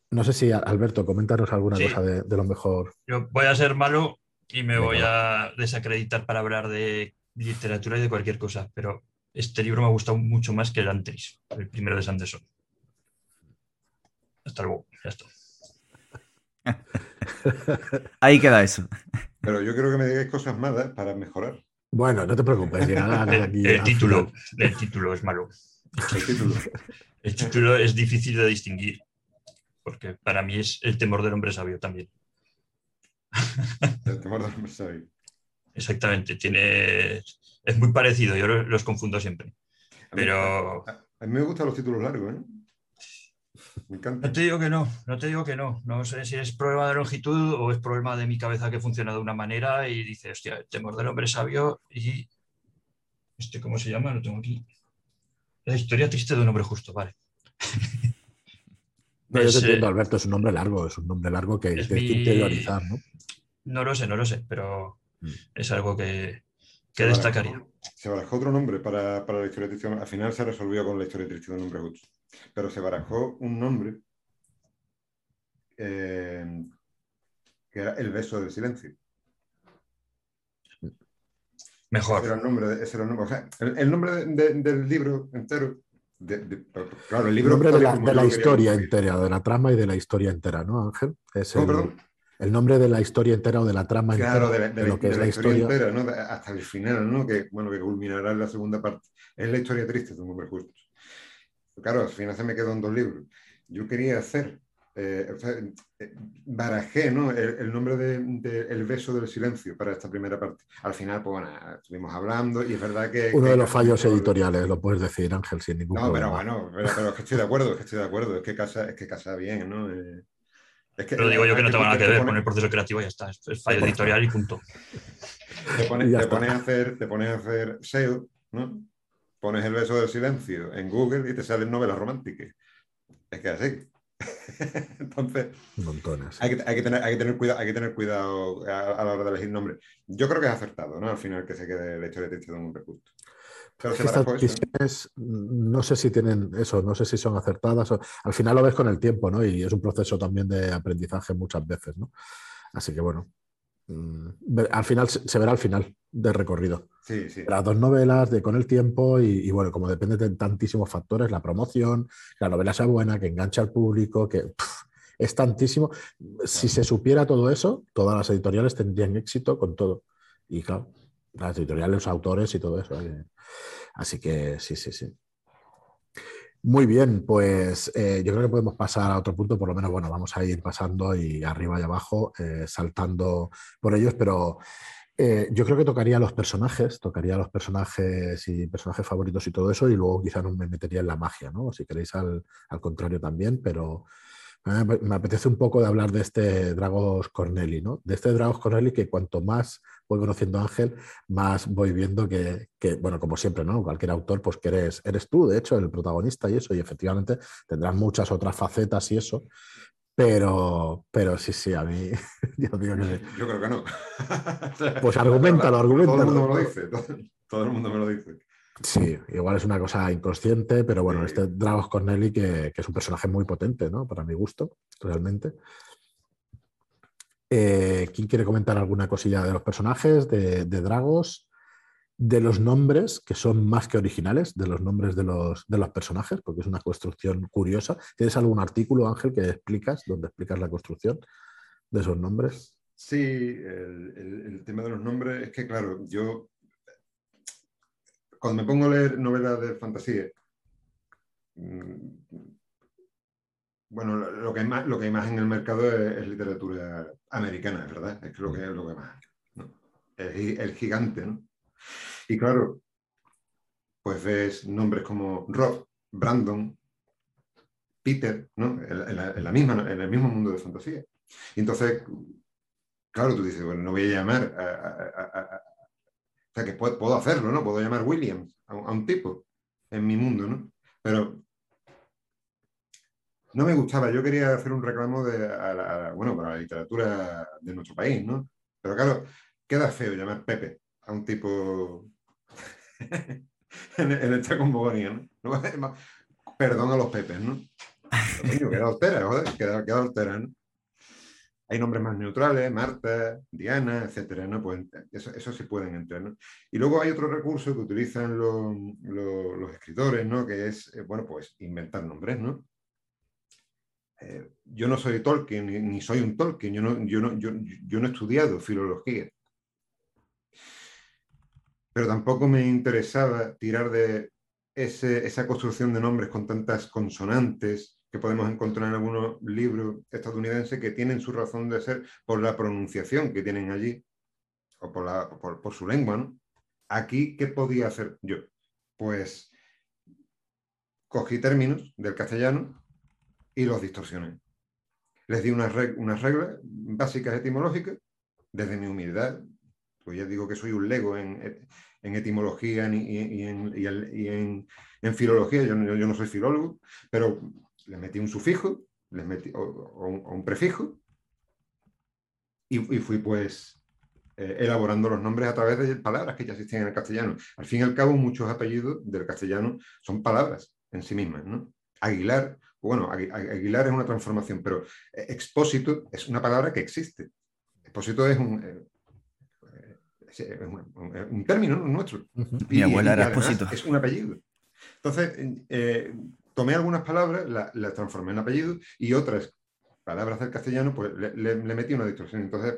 No sé si, Alberto, coméntanos alguna Sí. cosa de, de lo mejor. Yo voy a ser malo y me Venga, voy a desacreditar para hablar de literatura y de cualquier cosa, pero este libro me ha gustado mucho más que el anterior, el primero de Sanderson. Hasta luego, ya está. [LAUGHS] Ahí queda eso. Pero yo quiero que me digáis cosas malas para mejorar Bueno, no te preocupes, llegará El, aquí el al título, el título es malo. el título. El título es difícil de distinguir, porque para mí es el temor del hombre sabio también. El temor del hombre sabio. Exactamente, tiene, es muy parecido, yo lo- los confundo siempre. A mí- Pero A, a mí me gustan los títulos largos, ¿eh? Me encanta. no te digo que no, no te digo que no. No sé si es problema de longitud o es problema de mi cabeza que funciona de una manera y dice, hostia, temor del hombre sabio y... Este, ¿Cómo se llama? Lo tengo aquí. La historia triste de un hombre justo, vale. No, yo te eh, entiendo, Alberto, es un nombre largo, es un nombre largo que es que hay que mi- interiorizar, ¿no? No lo sé, no lo sé, pero Mm. es algo que, que Se barajó- destacaría. Se barajó otro nombre para, para la historia triste. Al final se resolvió con la historia triste de un hombre justo. Pero se barajó un nombre eh, que era El beso del silencio. Ese Mejor. era el nombre. de- ese era el nombre. O sea, el, el nombre de- de- del libro entero. de- de- claro, el El libro nombre de la, de historia entera, de la trama y de la historia entera, ¿no, Ángel? Es ¿Cómo, el, perdón? El nombre de la historia entera o de la trama Claro, entera de la, de la- lo que de es la la historia, historia. entera, ¿no? De- hasta el final, ¿no? Que, bueno, que culminará en la segunda parte. Es la historia triste de un hombre justo. Claro, al final se me quedó en dos libros. Yo quería hacer, eh, o sea, eh, barajé, ¿no? El, el nombre de, de El beso del silencio para esta primera parte. Al final, pues bueno, estuvimos hablando y es verdad que... Uno que de los fallos todo- editoriales, lo puedes decir, Ángel, sin ningún No, pero problema. bueno, pero, pero es que estoy de acuerdo, es que estoy de acuerdo, es que casa, es que casa bien, ¿no? Eh, es que, Pero digo yo que no tengo nada que ver con el proceso creativo y ya está. Es, es fallo editorial y punto. te pones, [LAUGHS] te a hacer, te pones a hacer SEO, ¿no? Pones el beso del silencio en Google y te salen novelas románticas. Es que así. [LAUGHS] Entonces, Montones. hay que, hay que tener, hay que tener cuidado, hay que tener cuidado a, a la hora de elegir nombre. Yo creo que es acertado, ¿no? Al final que se quede la historia triste de un hombre Estas decisiones, no sé si tienen eso, no sé si son acertadas. o- al final lo ves con el tiempo, ¿no? Y es un proceso también de aprendizaje muchas veces, ¿no? Así que bueno, mm, al final se verá al final del recorrido. Sí, sí. Las dos novelas, de con el tiempo, y, y bueno, como depende de tantísimos factores, la promoción, que la novela sea buena, que enganche al público, que pff, es tantísimo. Si se supiera todo eso, todas las editoriales tendrían éxito con todo. Y claro, las editoriales, los autores y todo eso. ¿eh? Así que sí, sí, sí. Muy bien, pues eh, yo creo que podemos pasar a otro punto, por lo menos, bueno, vamos a ir pasando y arriba y abajo, eh, saltando por ellos, pero yo creo que tocaría los personajes, tocaría los personajes y personajes favoritos y todo eso, y luego quizá no me metería en la magia, ¿no? Si queréis al, al contrario también, pero me me apetece un poco de hablar de este Dragos Corneli, ¿no? De este Dragos Corneli que cuanto más voy conociendo a Ángel, más voy viendo que, que, bueno, como siempre, ¿no? Cualquier autor, pues que eres, eres tú, de hecho, el protagonista y eso, y efectivamente tendrás muchas otras facetas y eso, pero, pero sí, sí, a mí, [LAUGHS] Dios mío, que sí. [LAUGHS] Yo creo que no. [LAUGHS] Pues argumentalo, Todo el mundo argumentalo. me lo dice. Todo, todo el mundo me lo dice. Sí, igual es una cosa inconsciente, pero bueno, este Dragos Corneli que, que es un personaje muy potente, ¿no? Para mi gusto, realmente. Eh, ¿Quién quiere comentar alguna cosilla de los personajes de, de Dragos? de los nombres que son más que originales, de los nombres de los, de los personajes, porque es una construcción curiosa. ¿Tienes algún artículo, Ángel, que explicas, donde explicas la construcción de esos nombres? Sí, el tema de los nombres es que, claro, yo cuando me pongo a leer novelas de fantasía, mm, bueno, lo que hay más, lo que hay más en el mercado es, literatura americana, ¿verdad? Es lo que es lo que más. ¿no? El, el, gigante, ¿no? Y claro, pues ves nombres como Rob, Brandon, Peter, ¿no? En, la, misma, en el mismo mundo de fantasía. Y entonces, claro, tú dices, bueno, no voy a llamar a, o sea, que puedo, hacerlo, ¿no? Puedo llamar Williams a, un tipo en mi mundo, ¿no? Pero no me gustaba. Yo quería hacer un reclamo de, bueno, para la literatura de nuestro país, ¿no? Pero claro, queda feo llamar Pepe a un tipo [LAUGHS] en, esta convocatoria, ¿no? Perdón a los Pepes, ¿no? queda altera, joder, queda, queda altera, ¿no? Hay nombres más neutrales, Marta, Diana, etcétera, ¿no? Pues eso, eso sí pueden entrar. Y luego hay otro recurso que utilizan los, escritores, ¿no? Que es, eh, bueno, pues inventar nombres, ¿no? Eh, yo no soy Tolkien, ni, soy un Tolkien, yo no, yo, no, yo, no he estudiado filología. Pero tampoco me interesaba tirar de esa construcción de nombres con tantas consonantes, que podemos encontrar en algunos libros estadounidenses que tienen su razón de ser por la pronunciación que tienen allí, o por, la, por, su lengua. ¿no? Aquí, ¿qué podía hacer yo? Pues cogí términos del castellano y los distorsioné. Les di unas, unas reglas básicas etimológicas desde mi humildad. Pues ya digo que soy un lego en, en etimología y, en, y en, en, filología, yo, yo, no soy filólogo, pero les metí un sufijo les metí, o, un, prefijo y, fui pues eh, elaborando los nombres a través de palabras que ya existían en el castellano. Al fin y al cabo, muchos apellidos del castellano son palabras en sí mismas. ¿no? Aguilar, bueno, Aguilar es una transformación, pero eh, expósito es una palabra que existe. Expósito es un, eh, un, término nuestro. Mi abuela era expósito. Es un apellido. Entonces, tomé algunas palabras, las transformé en apellidos y otras palabras del castellano, pues le, metí una distorsión. Entonces,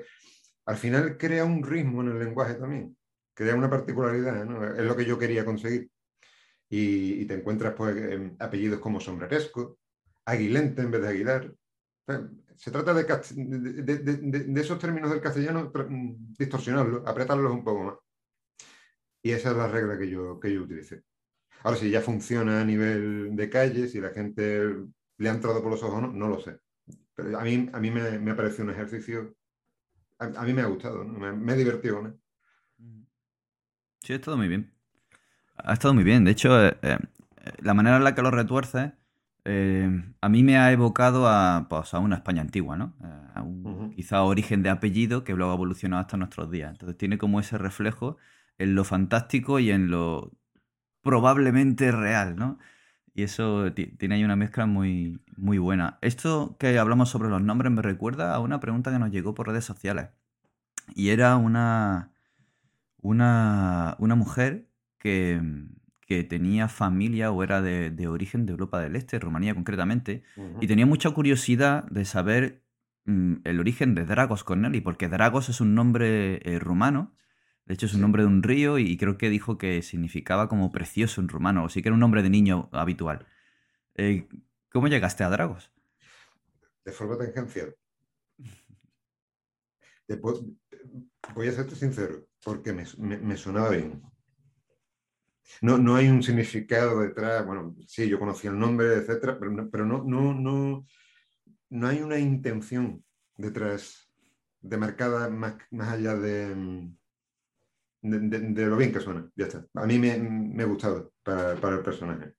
al final crea un ritmo en el lenguaje también, crea una particularidad, ¿no? es lo que yo quería conseguir. Y, te encuentras pues apellidos como sombreresco, aguilente en vez de aguilar. Se trata de, de, esos términos del castellano, distorsionarlos, apretarlos un poco más. Y esa es la regla que yo, que yo utilicé. Ahora, si ya funciona a nivel de calle, si la gente le ha entrado por los ojos o no, no lo sé. Pero a mí, a mí me, me ha parecido un ejercicio, a, mí me ha gustado, me, me, ha divertido. ¿no? Sí, ha estado muy bien. Ha estado muy bien. De hecho, eh, eh, la manera en la que lo retuerce eh, a mí me ha evocado a, pues, a una España antigua, ¿no? A un, Quizá origen de apellido que luego ha evolucionado hasta nuestros días. Entonces tiene como ese reflejo en lo fantástico y en lo probablemente real, ¿no? Y eso tiene ahí una mezcla muy, muy buena. Esto que hablamos sobre los nombres me recuerda a una pregunta que nos llegó por redes sociales. Y era una, una, una mujer que, que, tenía familia o era de, origen de Europa del Este, Rumanía concretamente, y tenía mucha curiosidad de saber mm, el origen de Dragos Corneli, porque Dragos es un nombre eh, rumano de hecho, es un nombre de un río y creo que dijo que significaba como precioso en rumano, o sí que era un nombre de niño habitual. Eh, ¿Cómo llegaste a Dragos? De forma tangencial. voy a serte sincero, porque me, sonaba bien. No, no, hay un significado detrás, bueno, sí, yo conocía el nombre, etcétera, pero no, pero no, no, no, no hay una intención detrás demarcada más, más allá de, de, lo bien que suena, ya está. A mí me, me ha gustado para, para, el personaje.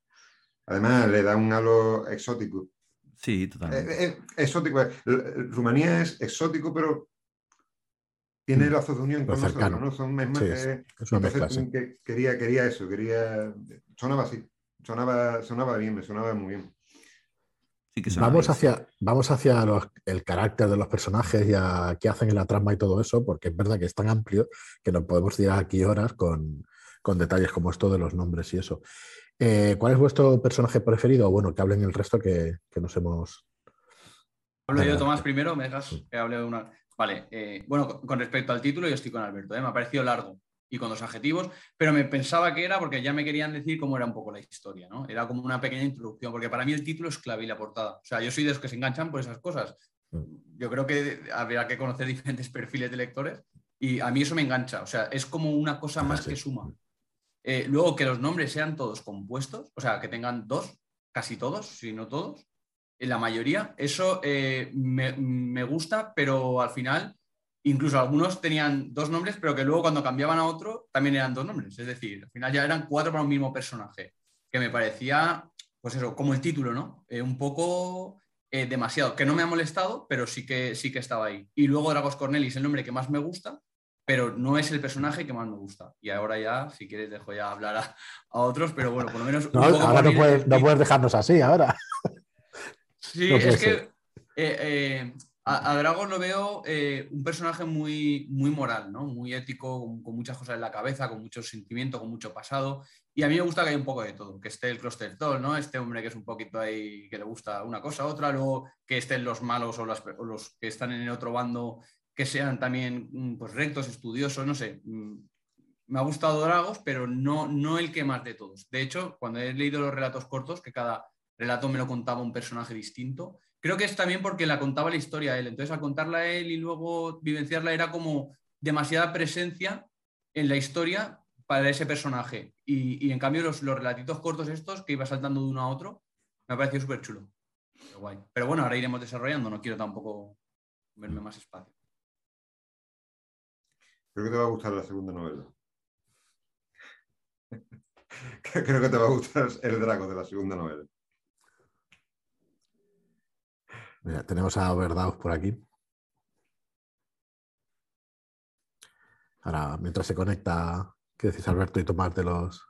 Además, le da un halo exótico. Sí, totalmente. Eh, eh, exótico. Eh, Rumanía es exótico, pero tiene mm. lazos de unión con nosotros, ¿no? Son más, sí, que, quería, quería eso, quería. Sonaba así. Sonaba, sonaba bien, me sonaba muy bien vamos, hacia, vamos hacia el carácter de los personajes y a qué hacen en la trama y todo eso, porque es verdad que es tan amplio que nos podemos tirar aquí horas con, con detalles como esto de los nombres y eso. Eh, ¿Cuál es vuestro personaje preferido? Bueno, que hablen el resto que, que nos hemos... Hablo yo. Tomás, primero, me dejas que hable de una... Vale, eh, bueno, con- con respecto al título, yo estoy con Alberto, ¿eh? me ha parecido largo y con dos adjetivos, pero me pensaba que era porque ya me querían decir cómo era un poco la historia, ¿no? Era como una pequeña introducción, porque para mí el título es clave y la portada. O sea, yo soy de los que se enganchan por esas cosas. Yo creo que habría que conocer [LAUGHS] diferentes perfiles de lectores y a mí eso me engancha. O sea, es como una cosa Ah, más sí. que suma. Eh, luego que los nombres sean todos compuestos, o sea, que tengan dos, casi todos, si no todos, en la mayoría, eso eh, me, me gusta, pero al final, incluso algunos tenían dos nombres, pero que luego cuando cambiaban a otro también eran dos nombres. Es decir, al final ya eran cuatro para un mismo personaje, que me parecía, pues eso, como el título, ¿no? Eh, un poco eh, demasiado, que no me ha molestado, pero sí que, sí que estaba ahí. Y luego Dragos Cornelis, el nombre que más me gusta, pero no es el personaje que más me gusta. Y ahora ya, si quieres, dejo ya hablar a, a otros, pero bueno, por lo menos... No, ahora no puedes, no puedes dejarnos así ahora. Sí, No es que eh, a, a lo veo eh, un personaje muy, muy moral, ¿no? Muy ético, con, muchas cosas en la cabeza, con mucho sentimiento, con mucho pasado. Y a mí me gusta que haya un poco de todo, que esté el Cluster Toll, ¿no? Este hombre que es un poquito ahí, que le gusta una cosa, otra, luego que estén los malos o, las- los que están en el otro bando, que sean también mm, pues, rectos, estudiosos, no sé. mm, Me ha gustado Dragos, pero no, no el que más de todos. De hecho, cuando he leído los relatos cortos, que cada relato me lo contaba un personaje distinto. Creo que es también porque la contaba la historia a él. Entonces, al contarla él y luego vivenciarla, era como demasiada presencia en la historia para ese personaje. Y, en cambio, los, los relatitos cortos estos, que iba saltando de uno a otro, me ha parecido súper chulo. Pero. Pero bueno, ahora iremos desarrollando. No quiero tampoco verme más espacio. Creo que te va a gustar la segunda novela. [LAUGHS] Creo que te va a gustar El Drago de la segunda novela. Mira, tenemos a Overdaus por aquí. Ahora, mientras se conecta, ¿qué decís Alberto y Tomás de los,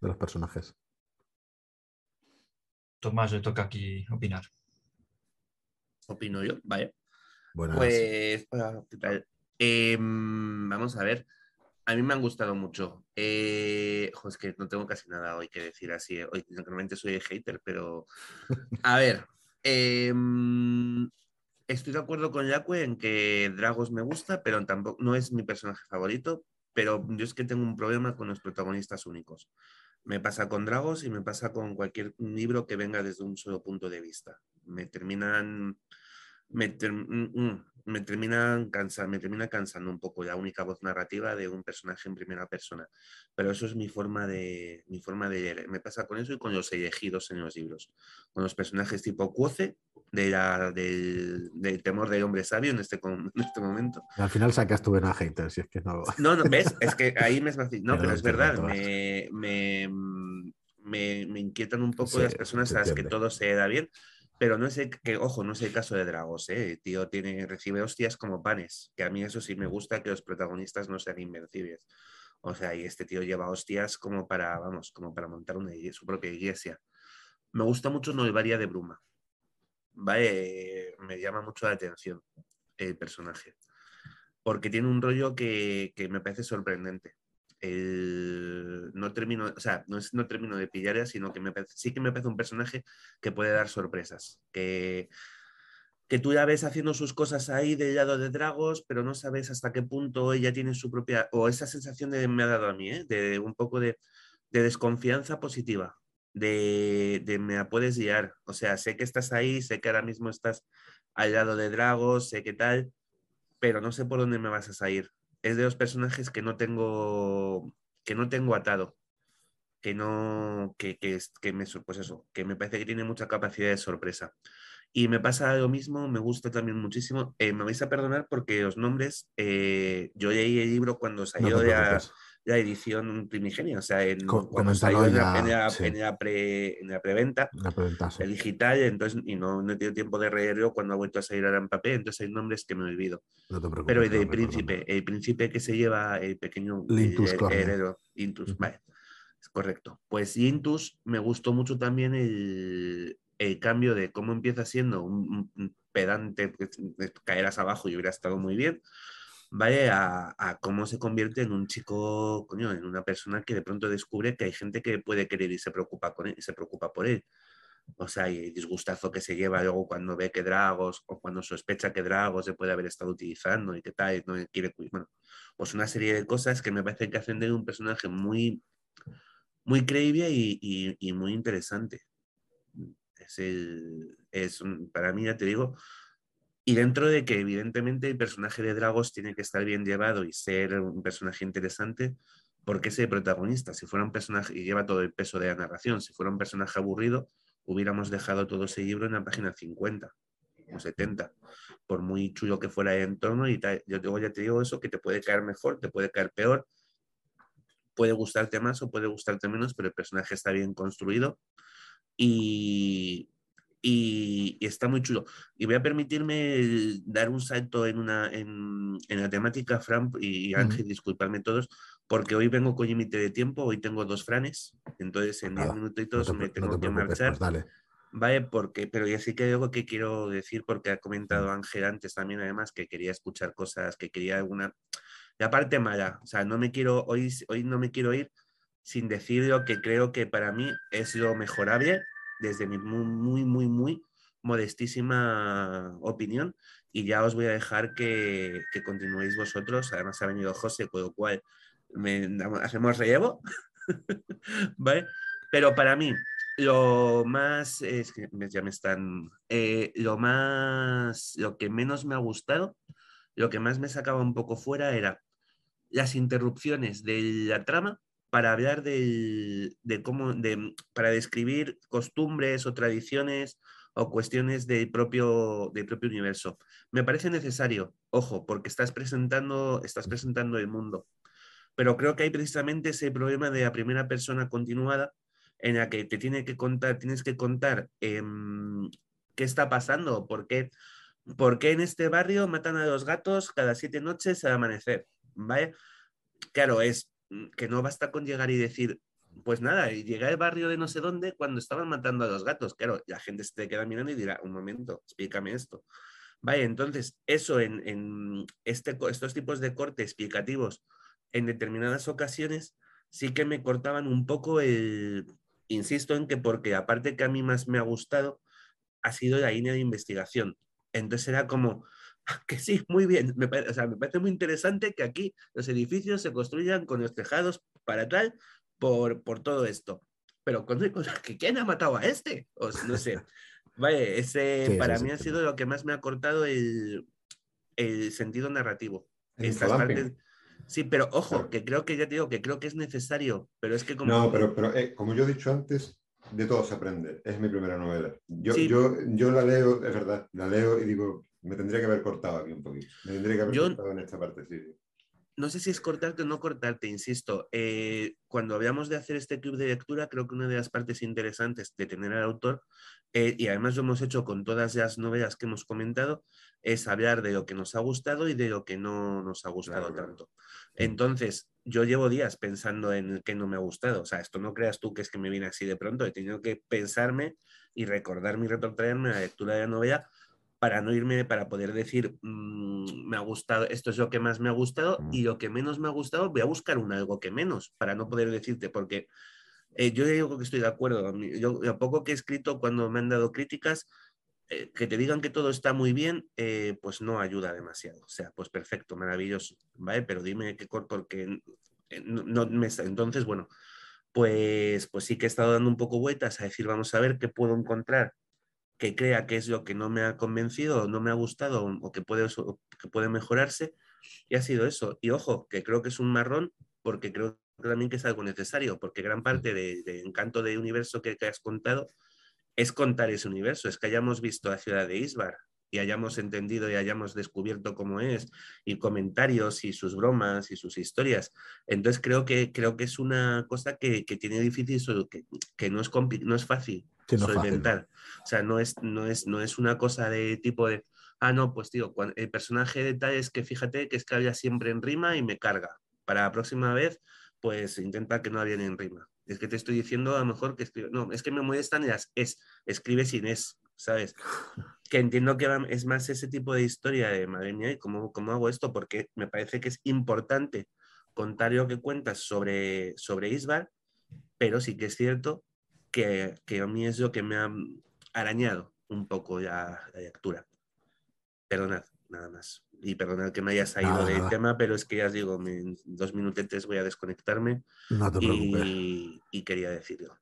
de los personajes? Tomás, le toca aquí opinar. Opino yo, vale. Buenas. Pues, hola, ¿qué tal? Em, vamos a ver. A mí me han gustado mucho. Eh, jo, es que no tengo casi nada hoy que decir así. eh. Hoy normalmente soy hater, pero. A ver. Em, estoy de acuerdo con Yacue en que Dragos me gusta, pero tampoco no es mi personaje favorito. Pero yo es que tengo un problema con los protagonistas únicos. Me pasa con Dragos y me pasa con cualquier libro que venga desde un solo punto de vista. Me terminan mm, mm, me terminan cansa- me termina cansando un poco la única voz narrativa de un personaje en primera persona. Pero eso es mi forma de, mi forma de leer. Me pasa con eso y con los elegidos en los libros. Con los personajes tipo Cuoce, de la- del, del temor del hombre sabio en este, [LAUGHS] en este momento. Al final sacas tu vena hater, si es que no. No, no, ¿ves? Es que ahí me es fácil. No, [LAUGHS] Pero pero es verdad. Me, me, me, me inquietan un poco Sí, las personas a las que todo se da bien. Pero no es el que, ojo, no es el caso de Dragos, ¿eh? El tío tiene, recibe hostias como panes. Que a mí eso sí me gusta, que los protagonistas no sean invencibles. O sea, y este tío lleva hostias como para, vamos, como para montar una, su propia iglesia. Me gusta mucho Noevaria de Bruma. Vale, me llama mucho la atención el personaje. Porque tiene un rollo que, que me parece sorprendente. No termino, o sea, no, es, no termino de pillar, sino que me sí que me parece un personaje que puede dar sorpresas. Que, que tú ya ves haciendo sus cosas ahí del lado de Dragos, pero no sabes hasta qué punto ella tiene su propia, o esa sensación de, me ha dado a mí, ¿eh? de un poco de, de desconfianza positiva, de, de me la puedes guiar. O sea, sé que estás ahí, sé que ahora mismo estás al lado de Dragos, sé que tal, pero no sé por dónde me vas a salir. Es de los personajes que no tengo, que no tengo atado, que no, que, que, que me, pues eso, que me parece que tiene mucha capacidad de sorpresa. Y me pasa lo mismo, me gusta también muchísimo. Eh, me vais a perdonar porque los nombres, eh, yo leí el libro cuando No salió la, preocupes. La edición primigenia, o sea, en, Co- cuando salió en la, la- sí. la pre- en la preventa, pregunta. sí. el digital, entonces, y no, no he tenido tiempo de leerlo cuando ha vuelto a salir ahora en papel, entonces hay nombres que me olvido. No te preocupes. Pero el no del me príncipe, el príncipe que se lleva el pequeño Lintus el- el heredero, Intus, Ujú. vale, es correcto. Pues Intus me gustó mucho también el, el cambio de cómo empieza siendo un, un- un pedante, que caerás abajo y hubiera estado muy bien, ¿vale? A, a, cómo se convierte en un chico, coño, en una persona que de pronto descubre que hay gente que puede querer y se preocupa, con él, y se preocupa por él. O sea, y el disgustazo que se lleva luego cuando ve que Dragos o cuando sospecha que Dragos se puede haber estado utilizando y que tal, no quiere, bueno, pues una serie de cosas que me parece que hacen de un personaje muy, muy creíble y, y, y muy interesante. Es, el, es para mí, ya te digo, y dentro de que evidentemente el personaje de Dragos tiene que estar bien llevado y ser un personaje interesante, porque ese protagonista, si fuera un personaje, y lleva todo el peso de la narración, si fuera un personaje aburrido, hubiéramos dejado todo ese libro en la página 50 o 70, por muy chulo que fuera el entorno y tal. Yo digo, ya te digo eso, que te puede caer mejor, te puede caer peor, puede gustarte más o puede gustarte menos, pero el personaje está bien construido. Y, y, y, está muy chulo. Y voy a permitirme dar un salto en, una, en, en la temática, Fran y Ángel, uh -huh. disculpadme todos, porque hoy vengo con límite de tiempo, hoy tengo dos franes, entonces en 10 ah, minutitos no te, me tengo no que marchar. Pues dale. Vale, porque, pero ya sí que hay algo que quiero decir, porque ha comentado Ángel antes también, además, que quería escuchar cosas, que quería alguna. La parte mala, o sea, no me quiero, hoy, hoy no me quiero ir sin decir lo que creo que para mí es lo mejorable desde mi muy, muy, muy, modestísima opinión y ya os voy a dejar que, que continuéis vosotros. Además ha venido José, con lo cual me, hacemos relevo, [LAUGHS] ¿vale? Pero para mí, lo más, es que ya me están, eh, lo más, lo que menos me ha gustado, lo que más me sacaba un poco fuera era las interrupciones de la trama para hablar de, cómo, de, para describir costumbres o tradiciones o cuestiones del propio, del propio universo. Me parece necesario, ojo, porque estás presentando, estás presentando el mundo. Pero creo que hay precisamente ese problema de la primera persona continuada en la que te tiene que contar, tienes que contar eh, qué está pasando, por qué, por qué en este barrio matan a los gatos cada siete noches al amanecer, ¿vale? Claro, es que no basta con llegar y decir, pues nada, y llega al barrio de no sé dónde cuando estaban matando a los gatos. Claro, la gente se te queda mirando y dirá, un momento, explícame esto. Vale, entonces, eso en, en este, estos tipos de cortes explicativos en determinadas ocasiones sí que me cortaban un poco el, insisto en que porque aparte que a mí más me ha gustado, ha sido la línea de investigación. Entonces era como, [LAUGHS] que sí, muy bien, me, o sea, me parece muy interesante que aquí los edificios se construyan con los tejados para tal, por, por todo esto. Pero cuando [LAUGHS] que quién ha matado a este, o no sé. Vale, ese sí, para sí, mí sí, ha sido lo que más me ha cortado el, el sentido narrativo. Estas partes, Sí, pero ojo, que creo que ya te digo que creo que es necesario, pero es que como... No, pero, pero eh, como yo he dicho antes, de todo se aprende. Es mi primera novela. Yo, sí. yo, yo la leo, es verdad, la leo y digo, me tendría que haber cortado aquí un poquito. Me tendría que haber yo, cortado en esta parte, sí. No sé si es cortarte o no cortarte, insisto. Eh, cuando habíamos de hacer este club de lectura, creo que una de las partes interesantes de tener al autor, eh, y además lo hemos hecho con todas las novelas que hemos comentado, es hablar de lo que nos ha gustado y de lo que no nos ha gustado claro, tanto. Entonces, yo llevo días pensando en el que no me ha gustado. O sea, esto no creas tú que es que me viene así de pronto. He tenido que pensarme y recordarme y retrotraerme la lectura de la novela para no irme, para poder decir, mmm, me ha gustado, esto es lo que más me ha gustado y lo que menos me ha gustado, voy a buscar un algo que menos, para no poder decirte, porque eh, yo digo que estoy de acuerdo. Yo, a poco que he escrito cuando me han dado críticas, eh, que te digan que todo está muy bien, eh, pues no ayuda demasiado. O sea, pues perfecto, maravilloso, ¿vale? Pero dime qué porque no, no me, entonces, bueno, pues, pues sí que he estado dando un poco vueltas a decir, vamos a ver qué puedo encontrar que crea que es lo que no me ha convencido, no me ha gustado o que puede, que puede mejorarse. Y ha sido eso. Y ojo, que creo que es un marrón porque creo también que es algo necesario, porque gran parte del de encanto de universo que, que has contado es contar ese universo, es que hayamos visto la ciudad de Isbar y hayamos entendido y hayamos descubierto cómo es, y comentarios y sus bromas y sus historias. Entonces creo que, creo que es una cosa que, que tiene difícil, que, que no, es no es fácil no solventar. Fácil. O sea, no es, no, es, no es una cosa de tipo de, ah, no, pues tío, cuando, el personaje de tal es que fíjate que es que había siempre en rima y me carga. Para la próxima vez, pues intenta que no había ni en rima. Es que te estoy diciendo a lo mejor que escribe. No, es que me molestan las es. Escribe sin es. ¿Sabes? [LAUGHS] Que entiendo que es más ese tipo de historia de, madre mía, ¿cómo, cómo hago esto? Porque me parece que es importante contar lo que cuentas sobre, sobre Isbar, pero sí que es cierto que, que, a mí es lo que me ha arañado un poco la, la lectura. Perdonad, nada más. Y perdonad que me haya salido del tema, pero es que ya os digo, en dos minutos voy a desconectarme. No te preocupes. Y, y quería decirlo.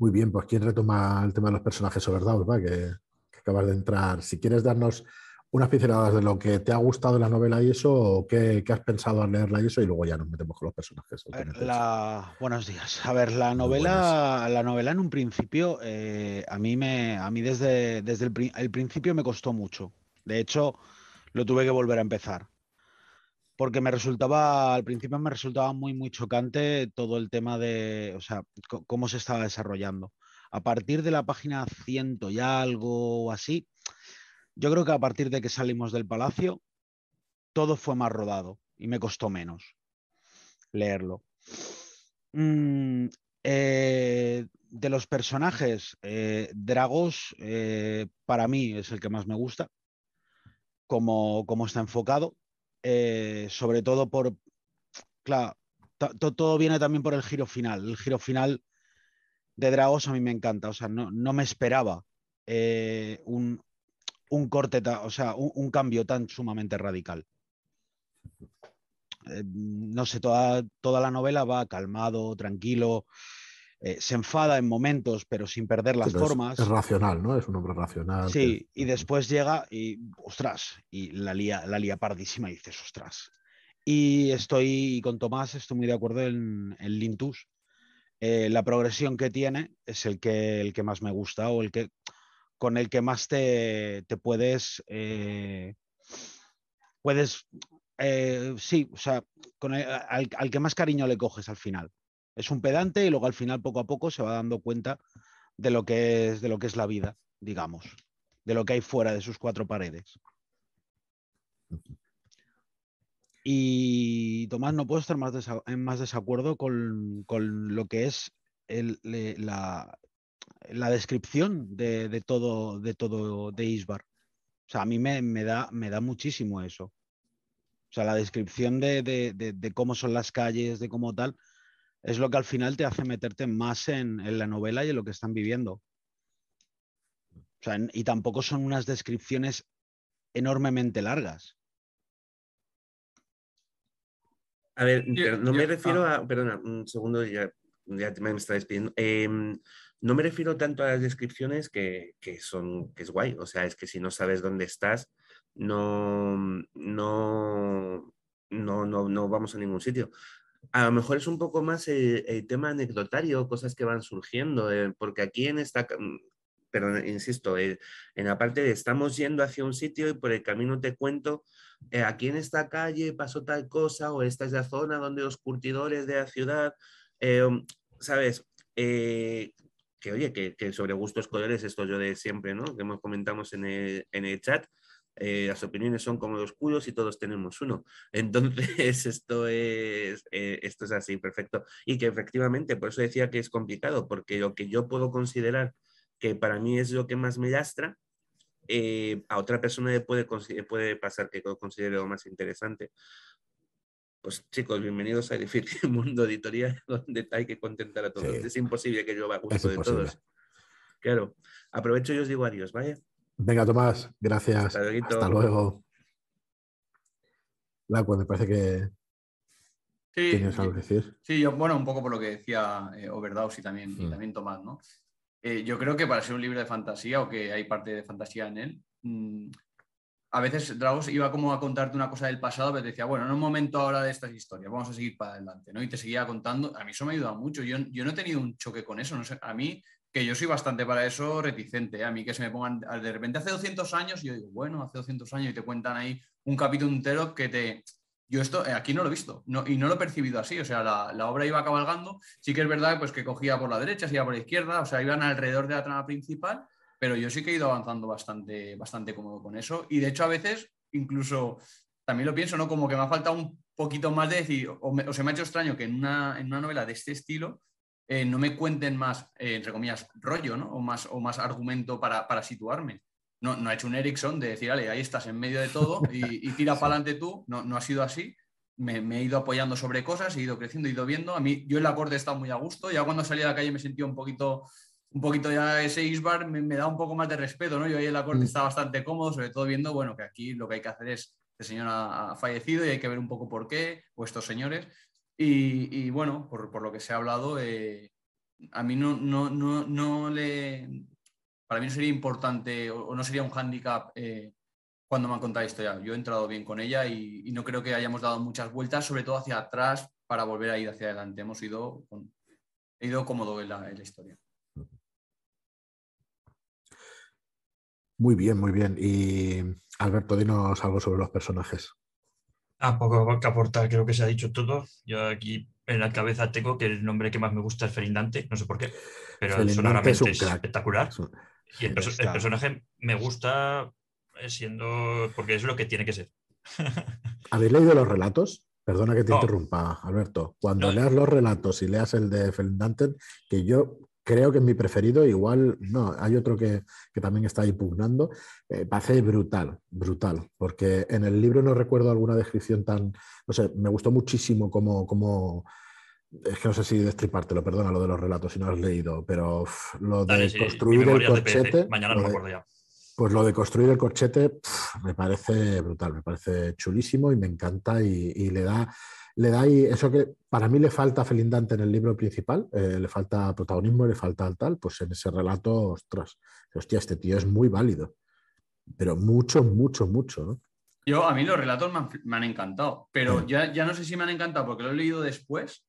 Muy bien, pues ¿quién retoma el tema de los personajes overdados? ¿va? Que, que acabas de entrar. Si quieres darnos unas pinceladas de lo que te ha gustado de la novela y eso, o qué, qué, has pensado al leerla y eso, y luego ya nos metemos con los personajes. La... Buenos días. A ver, la novela, la novela en un principio, eh, a mí me, a mí desde, desde el, el, principio me costó mucho. De hecho, lo tuve que volver a empezar. Porque me resultaba, al principio me resultaba muy, muy chocante todo el tema de, o sea, cómo se estaba desarrollando. A partir de la página ciento y algo o así, yo creo que a partir de que salimos del palacio, todo fue más rodado y me costó menos leerlo. Mm, eh, de los personajes, eh, Dragos eh, para mí es el que más me gusta, como, como está enfocado, eh, sobre todo por, claro, todo viene también por el giro final. El giro final de Dragos a mí me encanta, o sea, no, no me esperaba eh, un, un corte, o sea, un, cambio tan sumamente radical. Eh, no sé, toda, toda, la novela va calmado, tranquilo, eh, se enfada en momentos, pero sin perder las formas. Es, es, racional, ¿no? Es un hombre racional. Sí, y después llega y, ostras, y la lía, la lía pardísima y dices, ostras. Y estoy con Tomás, estoy muy de acuerdo en, en Lintus. Eh, la progresión que tiene es el que, el que más me gusta o el que con el que más te, te puedes, eh, puedes, sí, o sea, con el, al, al, que más cariño le coges al final. Es un pedante y luego al final poco a poco se va dando cuenta de lo que es, de lo que es la vida, digamos, de lo que hay fuera de sus cuatro paredes. Y Tomás, no puedo estar más en más desacuerdo con, con lo que es el, la, la descripción de, de, todo, de todo de Isbar. O sea, a mí me, me, da, me da muchísimo eso. O sea, la descripción de, de, de, cómo son las calles, de cómo tal, es lo que al final te hace meterte más en, en la novela y en lo que están viviendo. O sea, y tampoco son unas descripciones enormemente largas. A ver, pero no me refiero a. Perdona, un segundo, ya, ya me está despidiendo. Eh, no me refiero tanto a las descripciones que, que, son, que es guay. O sea, es que si no sabes dónde estás, no, no, no, no, no vamos a ningún sitio. A lo mejor es un poco más el, tema anecdotario, cosas que van surgiendo, eh, porque aquí en esta, pero insisto, eh, en la parte de estamos yendo hacia un sitio y por el camino te cuento, eh, aquí en esta calle pasó tal cosa, o esta es la zona donde los curtidores de la ciudad, eh, ¿sabes? Que oye, que, que, sobre gustos colores, esto yo de siempre, ¿no? Que hemos comentamos en el, en el chat, eh, las opiniones son como los culos y todos tenemos uno. [LAUGHS] Entonces, esto es, eh, esto es así, perfecto. Y que efectivamente, por eso decía que es complicado, porque lo que yo puedo considerar que para mí es lo que más me lastra, eh, a otra persona le puede, puede pasar que lo considere lo más interesante. Pues chicos, bienvenidos a Difícil [LAUGHS] Mundo Editorial, [LAUGHS] donde hay que contentar a todos. Sí. Es imposible que yo va a gusto de todos. Claro, aprovecho y os digo adiós, ¿vale? Venga, Tomás, gracias. Hasta, Hasta luego. Laco, me parece que sí, tienes algo que decir. Sí, yo, bueno, un poco por lo que decía eh, Overdaus y también, mm. y también Tomás, ¿no? Eh, yo creo que para ser un libro de fantasía o que hay parte de fantasía en él, mmm, a veces Dragos iba como a contarte una cosa del pasado, pero te decía, bueno, en un momento ahora de estas historias, vamos a seguir para adelante, ¿no? Y te seguía contando. A mí eso me ha ayudado mucho. Yo, yo no he tenido un choque con eso, no sé, a mí, que yo soy bastante para eso reticente, ¿eh? a mí que se me pongan de repente hace 200 años, yo digo, bueno, hace 200 años y te cuentan ahí un capítulo entero que te... Yo esto eh, aquí no lo he visto no, y no lo he percibido así, o sea, la, la, obra iba cabalgando, sí que es verdad pues que cogía por la derecha, se iba por la izquierda, o sea, iban alrededor de la trama principal, pero yo sí que he ido avanzando bastante, bastante cómodo con eso y de hecho a veces incluso también lo pienso, ¿no? Como que me ha faltado un poquito más de decir, o, me, o se me ha hecho extraño que en una, en una novela de este estilo eh, no me cuenten más, eh, entre comillas, rollo, ¿no? O más, o más argumento para, para situarme. No, no ha hecho un Ericsson de decir, vale, ahí estás en medio de todo y, y [LAUGHS] tira para adelante tú. No, no ha sido así. Me, me he ido apoyando sobre cosas, he ido creciendo, he ido viendo. A mí, yo en la corte he estado muy a gusto. Ya cuando salí a la calle me sentí un poquito, un poquito ya ese Isbar me, me da un poco más de respeto, ¿no? Yo ahí en la corte Mm. estaba bastante cómodo, sobre todo viendo, bueno, que aquí lo que hay que hacer es, este señor ha, ha fallecido y hay que ver un poco por qué, o estos señores. Y, bueno, por, lo que se ha hablado, eh, a mí no, no, no, no le. Para mí no sería importante o, no sería un hándicap eh, cuando me han contado esto ya. Yo he entrado bien con ella y, y no creo que hayamos dado muchas vueltas, sobre todo hacia atrás, para volver a ir hacia adelante. Hemos ido, con- he ido cómodo en la, en la historia. Muy bien, muy bien. Y Alberto, dinos algo sobre los personajes. Ah, poco que aportar, creo que se ha dicho todo. Yo aquí en la cabeza tengo que el nombre que más me gusta es Felindante, no sé por qué, pero sonoramente es un es, espectacular. Y el, perso- el Está. personaje me gusta eh, siendo, porque es lo que tiene que ser. [LAUGHS] ¿Habéis leído los relatos? Perdona que te No. interrumpa, Alberto. Cuando No. leas los relatos y leas el de Feldanten, que yo creo que es mi preferido, igual no, hay otro que, que también está ahí pugnando, eh, parece brutal, brutal, porque en el libro no recuerdo alguna descripción tan, no sé, me gustó muchísimo como, como es que no sé si destripártelo, perdona lo de los relatos si no has leído, pero lo de Dale, sí, mi construir el corchete, Mañana no me acuerdo ya. pues lo de construir el corchete me parece brutal, me parece chulísimo y me encanta y, y le da, le da ahí eso que para mí le falta a Felindante en el libro principal, eh, le falta protagonismo, le falta al tal, pues en ese relato, ostras, hostia, este tío es muy válido, pero mucho, mucho, mucho, ¿no? Yo, a mí los relatos me han, me han encantado, pero Sí. ya, ya no sé si me han encantado porque lo he leído después,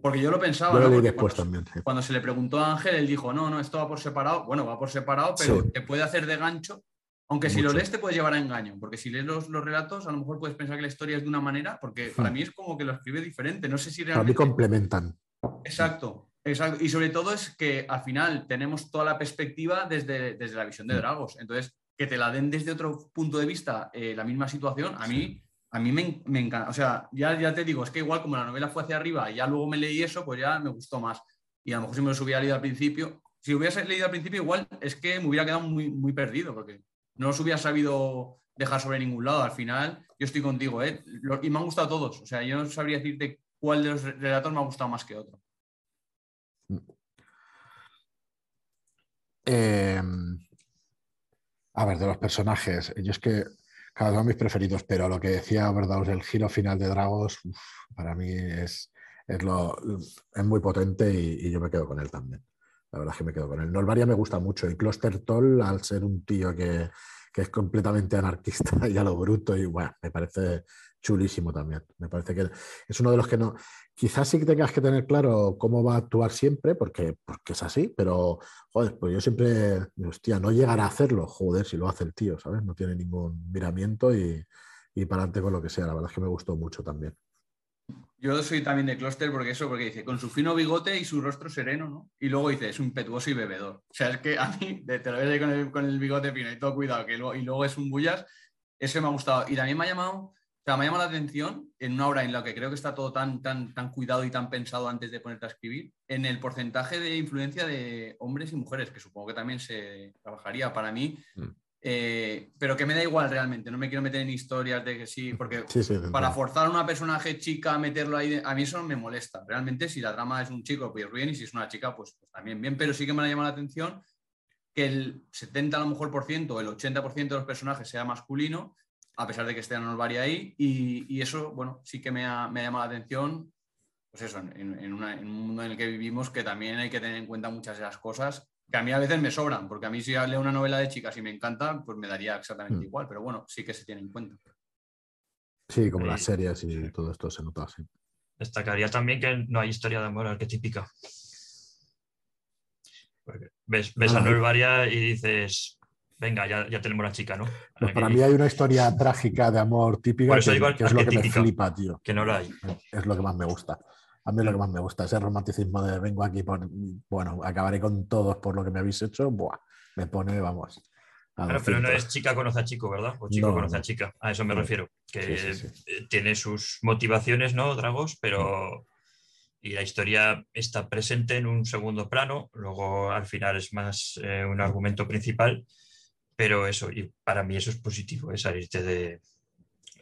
porque yo lo pensaba. Yo lo después cuando- también. sí. cuando se le preguntó a Ángel, él dijo, no, no, esto va por separado. Bueno, va por separado, pero Sí. te puede hacer de gancho. Aunque si lo lees te puede llevar a engaño, porque si lees los, los relatos a lo mejor puedes pensar que la historia es de una manera, porque para mí es como que lo escribe diferente. No sé si Para mí realmente... complementan. Exacto, exacto. Y sobre todo es que al final tenemos toda la perspectiva desde, desde la visión de Mm. Dragos. Entonces, que te la den desde otro punto de vista eh, la misma situación, a mí, a mí me, me encanta. O sea, ya, ya te digo, es que igual como la novela fue hacia arriba y ya luego me leí eso, pues ya me gustó más. Y a lo mejor si me los hubiera leído al principio, si hubiese leído al principio, igual es que me hubiera quedado muy, muy perdido, porque no los hubiera sabido dejar sobre ningún lado. Al final, yo estoy contigo, ¿eh? Lo- y me han gustado todos. O sea, yo no sabría decirte cuál de los relatos me ha gustado más que otro. Eh, a ver, de los personajes, yo es que cada uno de mis preferidos, pero lo que decía Verdaus, el giro final de Dragos, para mí es, es, lo, es muy potente y, y yo me quedo con él también. La verdad es que me quedo con él. Norvaria me gusta mucho y Closter Toll, al ser un tío que, que es completamente anarquista [LAUGHS] y a lo bruto, y bueno, me parece chulísimo también. Me parece que es uno de los que no. Quizás sí que tengas que tener claro cómo va a actuar siempre, porque, porque es así, pero joder, pues yo siempre, hostia, no llegará a hacerlo, joder, si lo hace el tío, ¿sabes? No tiene ningún miramiento y, y para adelante con lo que sea. La verdad es que me gustó mucho también. Yo soy también de Closter porque eso, porque dice, con su fino bigote y su rostro sereno, ¿no? Y luego dice, es un impetuoso y bebedor. O sea, es que a mí, te lo ves ahí con el, con el bigote fino y todo cuidado, que y luego es un bullas, eso me ha gustado. Y también me ha llamado, o sea, me ha llamado la atención en una obra en la que creo que está todo tan, tan, tan cuidado y tan pensado antes de ponerte a escribir, en el porcentaje de influencia de hombres y mujeres, que supongo que también se trabajaría para mí. Mm. Eh, pero que me da igual realmente, no me quiero meter en historias de que sí, porque Sí, sí, te para forzar a una personaje chica a meterlo ahí, a mí eso me molesta. Realmente, si la trama es un chico, pues bien, y si es una chica, pues, pues también bien. Pero sí que me ha llamado la atención que el 70 a lo mejor por ciento, el 80% de los personajes sea masculino, a pesar de que esté Norvaria ahí. Y, y eso, bueno, sí que me ha, me ha llamado la atención. Pues eso, en, en una- en un mundo en el que vivimos, que también hay que tener en cuenta muchas de las cosas que a mí a veces me sobran, porque a mí si leo una novela de chicas y me encanta, pues me daría exactamente Mm. igual, pero bueno, sí que se tiene en cuenta. Sí, como Sí, las series y sí. todo esto se nota así. Destacaría también que no hay historia de amor arquetípica. Porque ves, ves No a hay. Norvaria y dices, venga, ya, ya tenemos la chica, ¿no? Pues para mí hay una historia trágica de amor típica Por eso que, que es lo que me flipa, tío. Que no la hay. Es lo que más me gusta. A mí lo que más me gusta, ese romanticismo de vengo aquí por, bueno, acabaré con todos por lo que me habéis hecho, buah, me pone, vamos. Claro, pero no 200. es chica conoce a chico, ¿verdad? O chico No, conoce no. a chica. A eso me No. refiero. Que Sí, sí, sí. eh, tiene sus motivaciones, ¿no, Dragos? Pero. y la historia está presente en un segundo plano, luego al final es más eh, un argumento principal, pero eso, y para mí eso es positivo, es salirte de,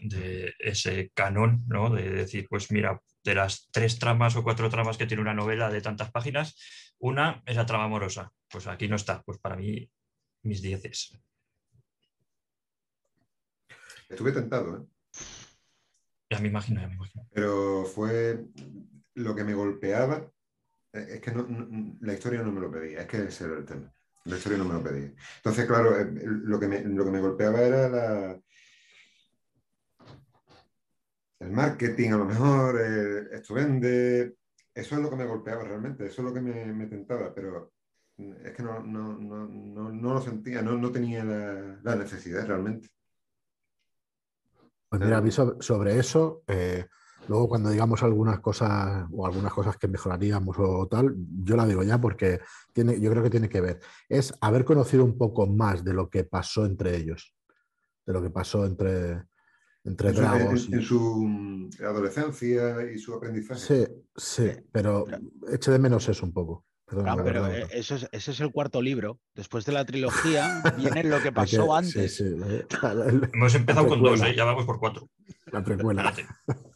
de ese canon, ¿no? De decir, pues mira, de las tres tramas o cuatro tramas que tiene una novela de tantas páginas, una es la trama amorosa. Pues aquí no está, pues para mí mis dieces. Estuve tentado, ¿eh? Ya me imagino, ya me imagino. Pero fue lo que me golpeaba. eh, Es que no- no- la historia no me lo pedía, es que ese era el tema. La historia no me lo pedía. Entonces, claro, eh, lo que me, lo que me golpeaba era la, el marketing, a lo mejor, eh, esto vende. Eso es lo que me golpeaba realmente, eso es lo que me, tentaba, pero es que no, no, no, no, no lo sentía, no, no tenía la, necesidad realmente. Pues mira, a mí sobre, sobre eso, eh, luego cuando digamos algunas cosas o algunas cosas que mejoraríamos o tal, yo la digo ya porque tiene, yo creo que tiene que ver. Es haber conocido un poco más de lo que pasó entre ellos, de lo que pasó entre, entre En Dragos. en- y- en su mm, adolescencia y su aprendizaje. Sí, sí, pero eche de menos eso un poco. Claro, pero eh, eso es, ese es el cuarto libro. Después de la trilogía [LAUGHS] viene lo que pasó que- antes. Sí, [LAUGHS] sí, la, Hemos empezado con dos. ¿eh? ya vamos por cuatro. la precuela. Espérate. [LAUGHS]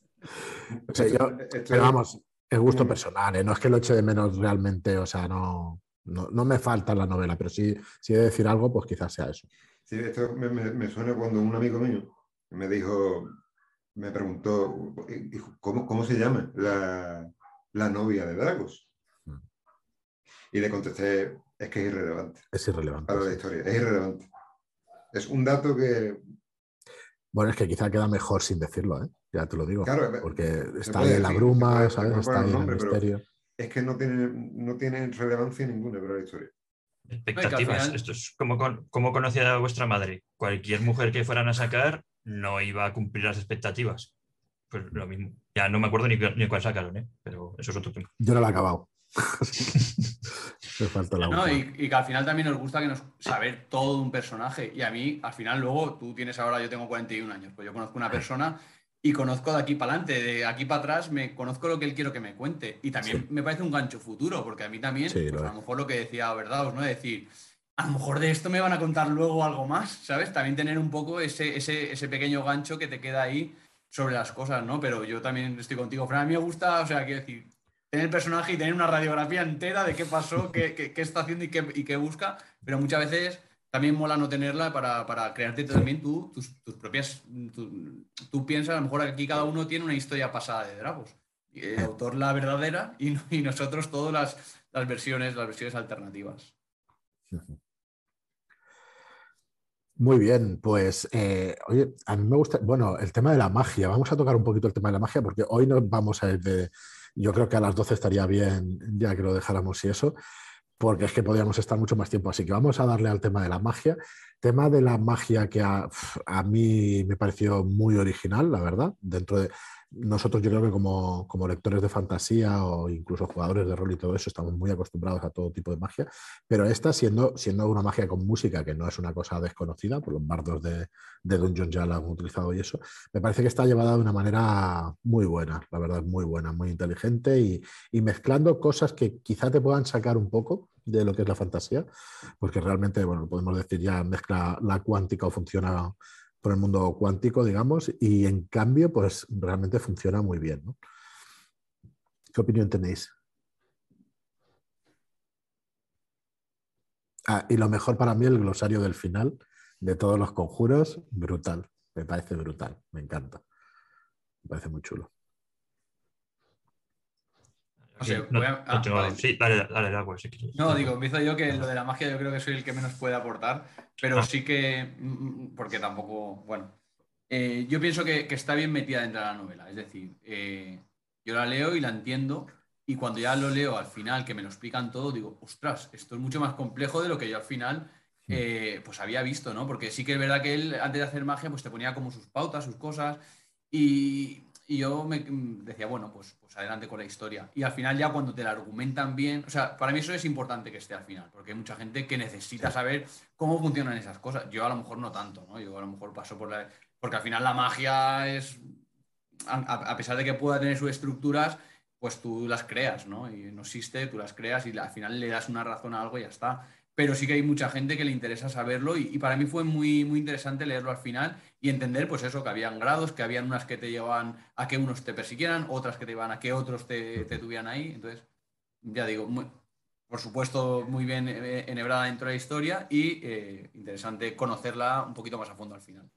O sea, yo- Esto- Pero vamos, es gusto personal, ¿eh? no es que lo eche de menos realmente, o sea, no, no, no me falta la novela, pero sí, si he de decir algo, pues quizás sea eso. Sí, esto me, me- me suena cuando un amigo mío me dijo, me preguntó, "¿Y- y ¿cómo, cómo se llama la, la novia de Dragos? Mm. Y le contesté, es que es irrelevante Es irrelevante. para la historia, es irrelevante. Es un dato que, Bueno, es que quizá queda mejor sin decirlo, ¿eh? ya te lo digo, claro, porque está ahí en la bruma, puede- ¿sabes? Está ahí en el misterio. es que no tiene, no tiene relevancia ninguna para la historia. Expectativas. Esto es como, con, como conocía a vuestra madre. Cualquier mujer que fueran a sacar no iba a cumplir las expectativas. Pues lo mismo. Ya no me acuerdo ni, ni cuál sacaron, ¿eh? pero eso es otro tema. Yo no lo he acabado. [LAUGHS] me falta la No, y, y que al final también nos gusta que nos saber todo de un personaje. Y a mí, al final, luego, tú tienes ahora, yo tengo 41 años, pues yo conozco una persona y conozco de aquí para adelante, de aquí para atrás, me conozco lo que él quiero que me cuente. Y también Sí. me parece un gancho futuro, porque a mí también, Sí, pues lo a es. lo mejor lo que decía Verdados, ¿no? Decir, a lo mejor de esto me van a contar luego algo más, ¿sabes? También tener un poco ese, ese, ese pequeño gancho que te queda ahí sobre las cosas, ¿no? Pero yo también estoy contigo, Fran. A mí me gusta, o sea, quiero decir, tener el personaje y tener una radiografía entera de qué pasó, [LAUGHS] qué, qué- qué está haciendo y qué, y qué busca, pero muchas veces también mola no tenerla para, para crearte también tú, tus, tus propias... tu- tú piensas, a lo mejor aquí cada uno tiene una historia pasada de Dragos. El autor la verdadera y, y nosotros todas las, las versiones, las versiones alternativas. Muy bien, pues eh, oye, a mí me gusta, bueno, el tema de la magia, vamos a tocar un poquito el tema de la magia porque hoy nos vamos a ir de, yo creo que a las 12 estaría bien ya que lo dejáramos y eso, porque es que podríamos estar mucho más tiempo, así que vamos a darle al tema de la magia, tema de la magia que a, a mí me pareció muy original, la verdad, dentro de nosotros yo creo que como, como lectores de fantasía o incluso jugadores de rol y todo eso estamos muy acostumbrados a todo tipo de magia, pero esta siendo, siendo una magia con música, que no es una cosa desconocida, por los bardos de, de Dungeon ya la han utilizado y eso, me parece que está llevada de una manera muy buena, la verdad, muy buena, muy inteligente y, y mezclando cosas que quizá te puedan sacar un poco de lo que es la fantasía, porque realmente, bueno, podemos decir ya mezcla la cuántica o funciona por el mundo cuántico, digamos, y en cambio, pues realmente funciona muy bien. ¿Qué opinión tenéis? Ah, y lo mejor para mí, el glosario del final de todos los conjuros, brutal. Me parece brutal, me encanta. Me parece muy chulo. No sé, voy a- no ah, tengo- vale. Sí, dale, dale, dale, pues, si quieres. No, digo, empiezo yo que lo de la magia yo creo que soy el que menos puede aportar, pero Ah. sí que, mm, mm, porque tampoco, bueno, eh, yo pienso que, que está bien metida dentro de la novela, es decir, eh, yo la leo y la entiendo y cuando ya lo leo al final, que me lo explican todo, digo, ostras, esto es mucho más complejo de lo que yo al final eh, pues había visto, ¿no? Porque sí que es verdad que él antes de hacer magia pues te ponía como sus pautas, sus cosas y, y yo me mm, decía, bueno, pues, pues adelante con la historia. Y al final ya cuando te la argumentan bien, o sea, para mí eso es importante que esté al final, porque hay mucha gente que necesita saber cómo funcionan esas cosas. Yo a lo mejor no tanto, ¿no? Yo a lo mejor paso por la... Porque al final la magia es, a, a pesar de que pueda tener sus estructuras, pues tú las creas, ¿no? Y no existe, tú las creas y al final le das una razón a algo y ya está. Pero sí que hay mucha gente que le interesa saberlo y, para mí fue muy, muy interesante leerlo al final y entender, pues eso, que habían grados, que habían unas que te llevaban a que unos te persiguieran, otras que te llevaban a que otros te, tuvieran ahí. Entonces, ya digo, por supuesto, muy bien eh, enhebrada dentro de la historia y eh, interesante conocerla un poquito más a fondo al final.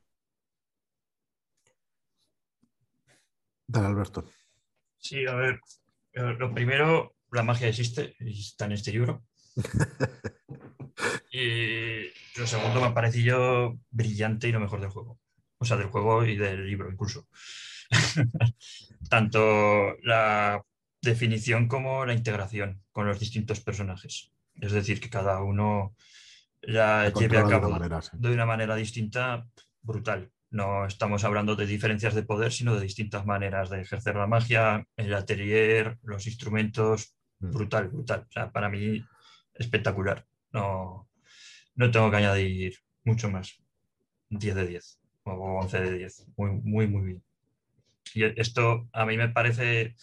Dale, Alberto. Sí, a ver, lo primero, la magia existe, está en este libro. [LAUGHS] y lo segundo me ha parecido brillante y lo mejor del juego. O sea, del juego y del libro incluso. [LAUGHS] Tanto la definición como la integración con los distintos personajes. Es decir, que cada uno la lleve a cabo de una manera distinta, brutal. No estamos hablando de diferencias de poder, sino de distintas maneras de ejercer la magia, el atelier, los instrumentos. Mm. Brutal, brutal. O sea, para mí, espectacular. No, no tengo que añadir mucho más. 10 de 10 o 11 de 10. Muy, muy, muy bien. Y esto a mí me parece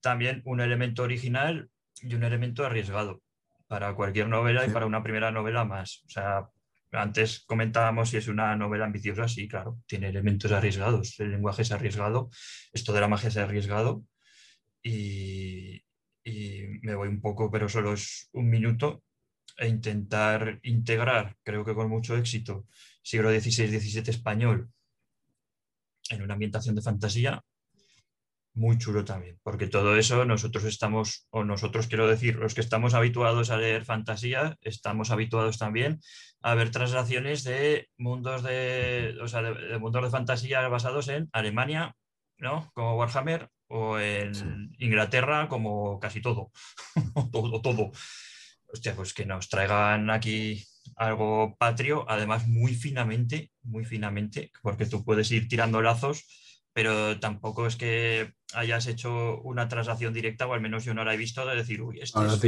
también un elemento original y un elemento arriesgado para cualquier novela y para una primera novela más. O sea, antes comentábamos si es una novela ambiciosa, sí, claro, tiene elementos arriesgados, el lenguaje es arriesgado, esto de la magia es arriesgado y, me voy un poco, pero solo es un minuto, e intentar integrar, creo que con mucho éxito, siglo XVI-XVII español en una ambientación de fantasía, muy chulo también, porque todo eso nosotros estamos, o nosotros quiero decir, los que estamos habituados a leer fantasía, estamos habituados también a ver traslaciones de mundos de, o sea, de, mundos de fantasía basados en Alemania, ¿no? Como Warhammer, o en Inglaterra, como casi todo, [LAUGHS] todo, todo. Hostia, pues que nos traigan aquí algo patrio, además muy finamente, muy finamente, porque tú puedes ir tirando lazos pero tampoco es que hayas hecho una transacción directa, o al menos yo no la he visto, de decir, uy, este es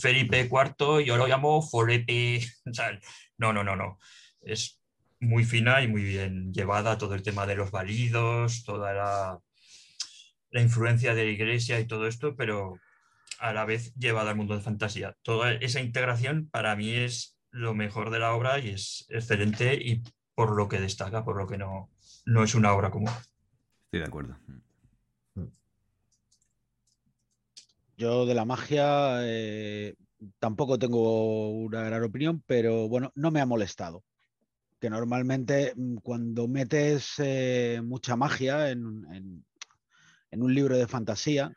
Felipe, IV, yo lo llamo Forepe. [LAUGHS] no, no, no, no. Es muy fina y muy bien llevada todo el tema de los válidos, toda la, la influencia de la iglesia y todo esto, pero a la vez llevada al mundo de fantasía. Toda esa integración para mí es lo mejor de la obra y es excelente y por lo que destaca, por lo que no, no es una obra común. Estoy de acuerdo. Yo de la magia eh, tampoco tengo una gran opinión, pero bueno, no me ha molestado. Que normalmente mm, cuando metes eh, mucha magia en, un libro de fantasía,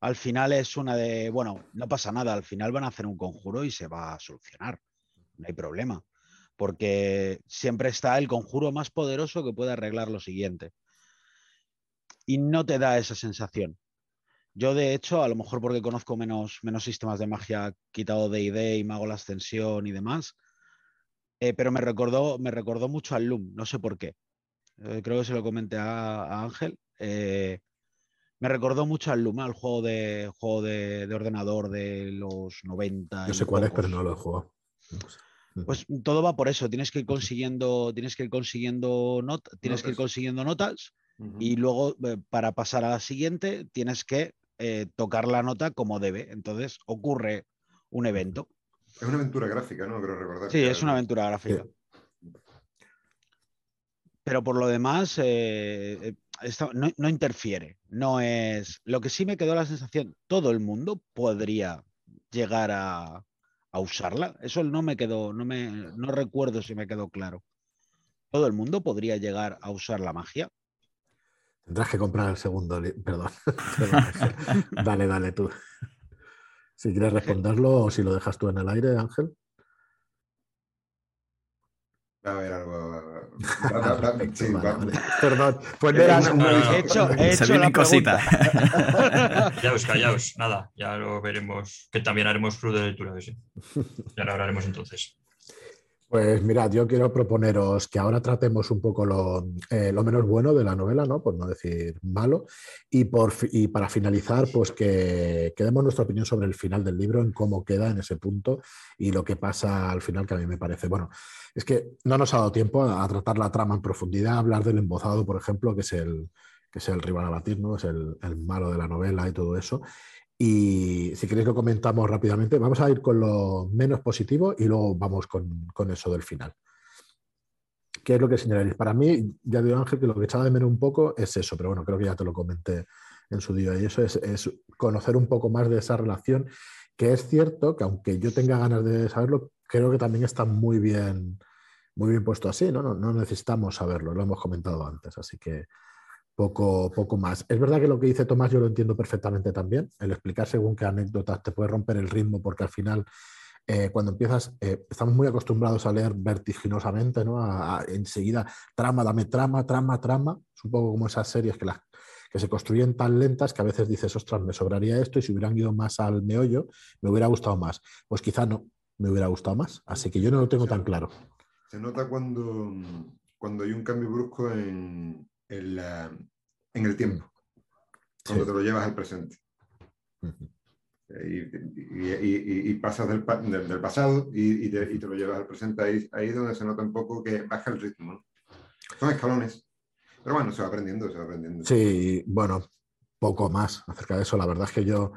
al final es una de, bueno, no pasa nada, al final van a hacer un conjuro y se va a solucionar. No hay problema. Porque siempre está el conjuro más poderoso que puede arreglar lo siguiente y no te da esa sensación. Yo, de hecho, a lo mejor porque conozco menos, menos sistemas de magia quitado de ID y Mago la Ascensión y demás, eh, pero me recordó, me recordó mucho al Loom, no sé por qué. Eh, creo que se lo comenté a, Ángel. Eh, me recordó mucho al Loom, al juego de juego de, ordenador de los 90. Yo sé cuál es, pero no lo he jugado. Pues todo va por eso. Tienes que ir consiguiendo, tienes que ir consiguiendo tienes que ir consiguiendo notas y luego eh, para pasar a la siguiente tienes que eh, tocar la nota como debe. Entonces ocurre un evento. Es una aventura gráfica, ¿no? Creo recordar. Sí, es una aventura gráfica. Pero por lo demás, eh, no, interfiere. No es. Lo que sí me quedó la sensación, todo el mundo podría llegar a, a usarla. Eso no me quedó, no me no recuerdo si me quedó claro. Todo el mundo podría llegar a usar la magia. Tendrás que comprar el segundo. Perdón. [LAUGHS] [LAUGHS] dale, dale tú. Si quieres responderlo o si lo dejas tú en el aire, Ángel. A ver, algo. [LAUGHS] Perdón. Pues mira, he hecho, he hecho la cosita. [LAUGHS] callaos, callaos. Nada, ya lo veremos. Que también haremos club de lectura de Ya lo hablaremos entonces. Pues mirad, yo quiero proponeros que ahora tratemos un poco eh, lo, menos bueno de la novela, ¿no? Por no decir malo. Y, por, y para finalizar, pues que, que, demos nuestra opinión sobre el final del libro, en cómo queda en ese punto y lo que pasa al final, que a mí me parece. Bueno, es que no nos ha dado tiempo a, tratar la trama en profundidad, a hablar del embozado, por ejemplo, que es el, que es el rival a batir, ¿no? Es el, el malo de la novela y todo eso. Y si queréis lo comentamos rápidamente. Vamos a ir con lo menos positivo y luego vamos con, con eso del final. ¿Qué es lo que señalaréis? Para mí, ya digo Ángel, que lo que echaba de menos un poco es eso, pero bueno, creo que ya te lo comenté en su día. Y eso es, es conocer un poco más de esa relación, que es cierto que aunque yo tenga ganas de saberlo, creo que también está muy bien, muy bien puesto así, ¿no? No, no necesitamos saberlo, lo hemos comentado antes, así que poco, poco más. Es verdad que lo que dice Tomás yo lo entiendo perfectamente también, el explicar según qué anécdotas te puede romper el ritmo porque al final eh, cuando empiezas, eh, estamos muy acostumbrados a leer vertiginosamente, ¿no? A, a, enseguida, trama, dame trama, trama, trama. Es un poco como esas series que, las, que se construyen tan lentas que a veces dices, ostras, me sobraría esto y si hubieran ido más al meollo, me hubiera gustado más. Pues quizá no, me hubiera gustado más. Así que yo no lo tengo tan claro. Se nota cuando, cuando hay un cambio brusco en, en, la, en el tiempo, cuando sí. te lo llevas al presente. Uh -huh. Y, y, y, y, pasas del, del, del pasado y, te, te, lo llevas al presente. Ahí, ahí es donde se nota un poco que baja el ritmo. ¿no? Son escalones. Pero bueno, se va aprendiendo, se va aprendiendo. Sí, bueno, poco más acerca de eso. La verdad es que yo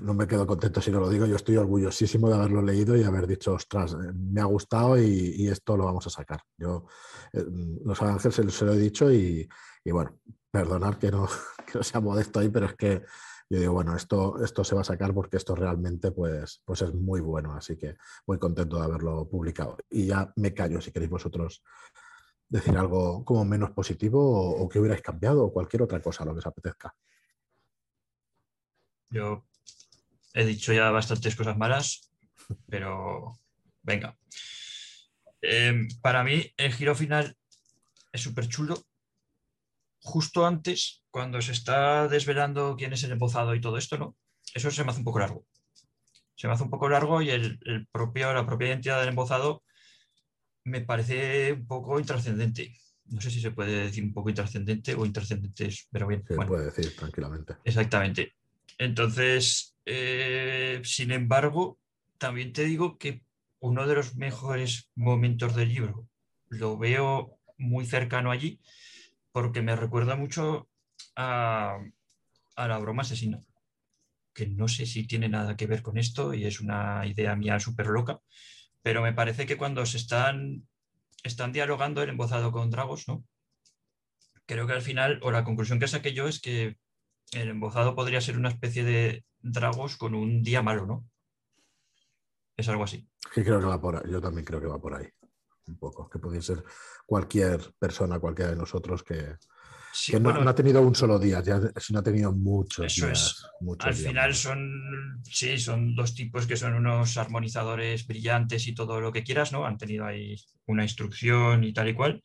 no me quedo contento si no lo digo. Yo estoy orgullosísimo de haberlo leído y haber dicho, ostras, eh, me ha gustado y, esto lo vamos a sacar. Yo, eh, Los Ángeles se, lo he dicho y, bueno, perdonad que no, [LAUGHS] que no sea modesto ahí, pero es que yo digo, bueno, esto, esto se va a sacar porque esto realmente pues, pues es muy bueno, así que muy contento de haberlo publicado. Y ya me callo si queréis vosotros decir algo como menos positivo o, o que hubierais cambiado o cualquier otra cosa, lo que os apetezca. Yo he dicho ya bastantes cosas malas, pero venga. Eh, para mí el giro final es súper chulo. Justo antes, cuando se está desvelando quién es el embozado y todo esto, ¿no? Eso se me hace un poco largo. Se me hace un poco largo y el, el propio, la propia identidad del embozado me parece un poco intrascendente. No sé si se puede decir un poco intrascendente o intrascendente, pero bien. Se bueno. puede decir tranquilamente. Exactamente. Entonces, eh, sin embargo, también te digo que uno de los mejores momentos del libro lo veo muy cercano allí porque me recuerda mucho a, la broma asesina, que no sé si tiene nada que ver con esto y es una idea mía súper loca, pero me parece que cuando se están, están dialogando el embozado con Dragos, ¿no? Creo que al final, o la conclusión que saqué yo es que el embozado podría ser una especie de Dragos con un día malo, ¿no? Es algo así. Sí, creo que va por ahí. Yo también creo que va por ahí. Un poco. Que podría ser cualquier persona, cualquiera de nosotros que, sí, que no, bueno, no, ha tenido un solo día, ya, sino ha tenido muchos eso días. Es. Muchos Al días final son, sí, son dos tipos que son unos armonizadores brillantes y todo lo que quieras, ¿no? Han tenido ahí una instrucción y tal y cual.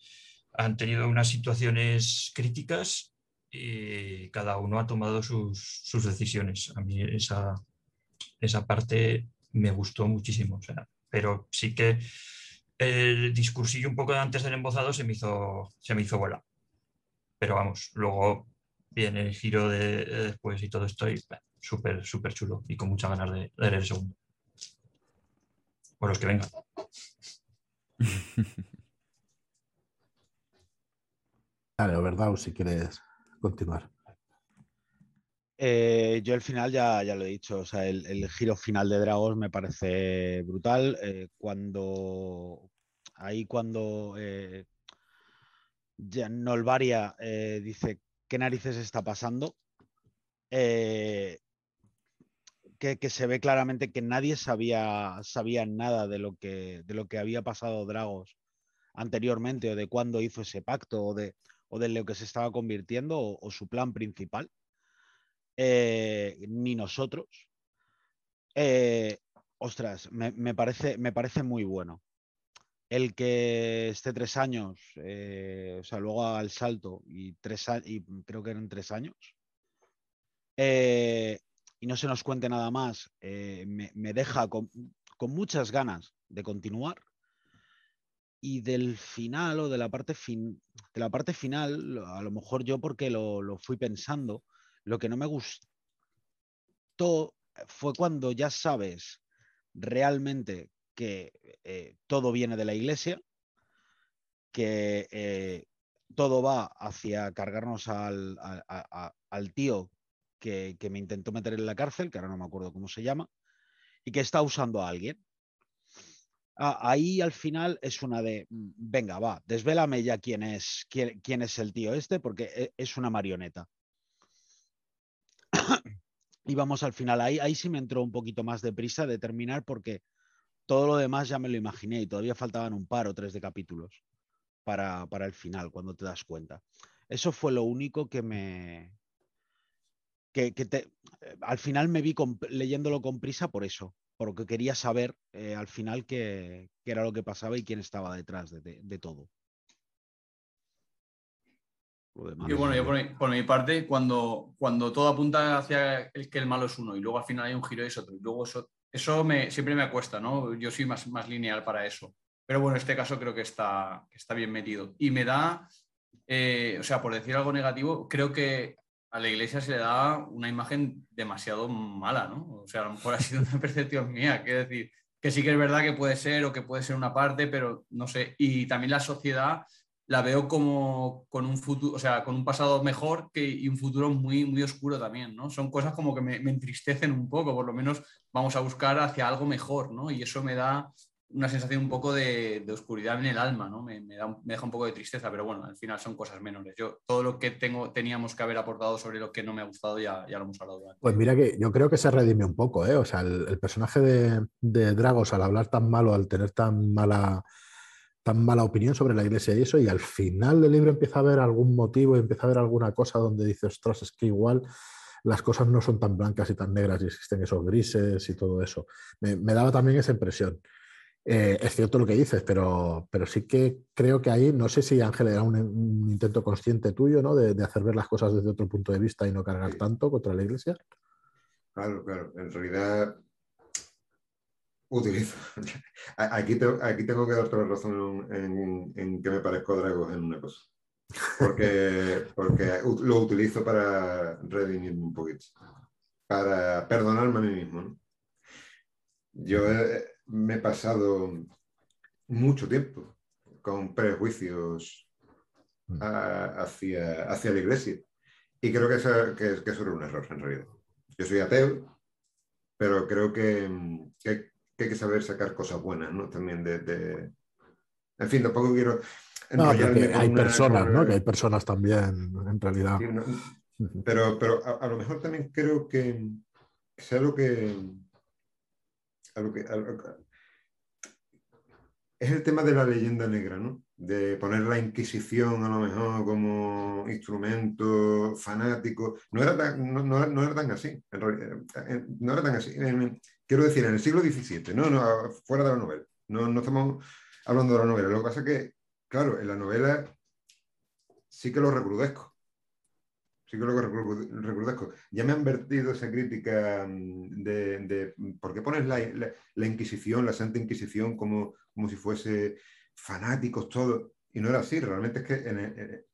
Han tenido unas situaciones críticas y cada uno ha tomado sus, sus decisiones. A mí esa, esa parte me gustó muchísimo. O pero sí que el discursillo un poco antes del embozado se me hizo, se me hizo bola. Pero vamos, luego viene el giro de, de después y todo esto y súper, súper chulo y con muchas ganas de, de, leer el segundo. Por los que vengan. [LAUGHS] Dale, ¿verdad? O si quieres continuar. Eh, yo el final ya, ya, lo he dicho, o sea, el, giro final de Dragos me parece brutal. Eh, cuando ahí cuando eh, Nolvaria dice qué narices está pasando, que, que, se ve claramente que nadie sabía, sabía nada de lo, que, de lo que había pasado Dragos anteriormente o de cuándo hizo ese pacto o de, o de lo que se estaba convirtiendo o, su plan principal. Eh, ni nosotros. Eh, ostras, me, me, parece, me parece muy bueno. El que esté tres años, eh, o sea, luego el salto y, tres, y creo que eran tres años, y no se nos cuente nada más, me, me, deja con, con, muchas ganas de continuar. Y del final o de la parte, fin, de la parte final, a lo mejor yo porque lo, lo fui pensando, lo que no me gustó fue cuando ya sabes realmente que eh, todo viene de la iglesia, que eh, todo va hacia cargarnos al, al tío que, que me intentó meter en la cárcel, que ahora no me acuerdo cómo se llama, y que está usando a alguien. Ah, ahí al final es una de, "Mm, venga, va, desvélame ya quién es, quién, quién es el tío este, porque e- es una marioneta. y vamos al final, ahí, ahí sí me entró un poquito más de prisa de terminar porque todo lo demás ya me lo imaginé y todavía faltaban un par o tres de capítulos para, para el final, cuando te das cuenta. Eso fue lo único que me... Que, que te, eh, al final me vi con- leyéndolo con prisa por eso, porque quería saber eh, al final qué, qué era lo que pasaba y quién estaba detrás de, de- de todo. Y bueno, yo por mi, por mi parte, cuando, cuando todo apunta hacia el que el malo es uno y luego al final hay un giro y es otro, y luego eso, eso me, siempre me acuesta, ¿no? Yo soy más, más lineal para eso. Pero bueno, en este caso creo que está, que está bien metido. Y me da, eh, o sea, por decir algo negativo, creo que a la iglesia se le da una imagen demasiado mala, ¿no? O sea, a lo mejor ha sido una [LAUGHS] percepción mía, quiero decir, que sí que es verdad que puede ser o que puede ser una parte, pero no sé. Y también la sociedad la veo como con un futuro, o sea, con un pasado mejor que, y un futuro muy, muy oscuro también, ¿no? Son cosas como que me entristecen un poco, por lo menos vamos a buscar hacia algo mejor, ¿no? Y eso me da una sensación un poco de, oscuridad en el alma, ¿no? Me, da me deja un poco de tristeza, pero bueno, al final son cosas menores. Yo, todo lo que tengo, teníamos que haber aportado sobre lo que no me ha gustado ya, ya lo hemos hablado. Pues mira que yo creo que se redime un poco, ¿eh? O sea, el, personaje de, de Dragos al hablar tan malo, al tener tan mala, tan mala opinión sobre la iglesia y eso, y al final del libro empieza a haber algún motivo, empieza a haber alguna cosa donde dice, ostras, es que igual las cosas no son tan blancas y tan negras y existen esos grises y todo eso. Me, me daba también esa impresión. Eh, es cierto lo que dices, pero, pero sí que creo que ahí, no sé si Ángel era un, un intento consciente tuyo, ¿no? De, de hacer ver las cosas desde otro punto de vista y no cargar Sí. tanto contra la iglesia. Claro, claro. En realidad utilizo. [LAUGHS] Aquí, te- aquí tengo que darte la razón en, en que me parezco Dragos en una cosa. Porque, [LAUGHS] porque lo utilizo para redimirme un poquito. Para perdonarme a mí mismo. ¿no? Yo he- me he pasado mucho tiempo con prejuicios Mm. a- hacia, hacia la iglesia. Y creo que, esa- que, que eso era un error en realidad. Yo soy ateo, pero creo que, que- que hay que saber sacar cosas buenas, ¿no? También de... de- En fin, tampoco quiero... No, hay una- personas, ¿no? Que hay personas también, en realidad. Sí, no, pero, pero a, a lo mejor también creo que sea lo que, es el tema de la leyenda negra, ¿no? De poner la Inquisición a lo mejor como instrumento fanático. No era tan, no, no era- tan así. eh, no era tan así. En- quiero decir, en el siglo XVII, no, no, fuera de la novela. No, no estamos hablando de la novela. Lo que pasa es que, claro, en la novela sí que lo recrudezco. Recru- recrudezco. Ya me han vertido esa crítica mm, de, de por qué pones la, la- la Inquisición, la Santa Inquisición, como, como si fuese fanáticos todos. Y no era así. Realmente es que en, en-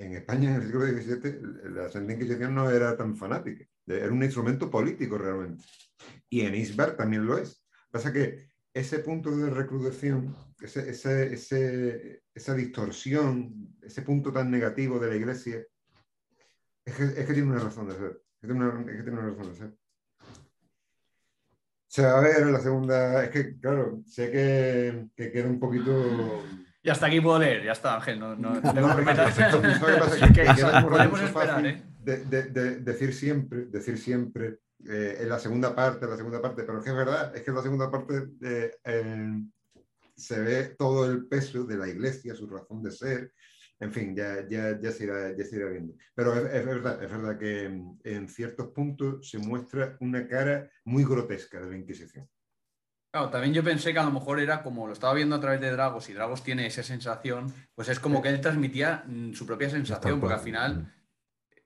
en España, en el siglo XVII, la Santa Inquisición no era tan fanática. Era un instrumento político realmente. Y en Isbar también lo es. Pasa que ese punto de recrudección, ese, ese- ese- esa distorsión, ese punto tan negativo de la iglesia, es que, es que tiene una razón de ser. Es que tiene una, es que tiene una razón de ser. Se va a ver la segunda. Es que, claro, sé que, que queda un poquito. Y hasta aquí puedo leer, ya está, Ángel, no, no, no No, podemos esperar, ¿eh? de, de- de decir siempre, decir siempre eh, en la segunda parte, en la segunda parte, pero es que es verdad, es que en la segunda parte eh, eh, se ve todo el peso de la iglesia, su razón de ser, en fin, ya, ya, ya, se, irá, ya se irá viendo. Pero es, es verdad, es verdad que mm, en ciertos puntos se muestra una cara muy grotesca de la Inquisición. Claro, también yo pensé que a lo mejor era como lo estaba viendo a través de Dragos y Dragos tiene esa sensación, pues es como que él transmitía mm, su propia sensación, porque al final,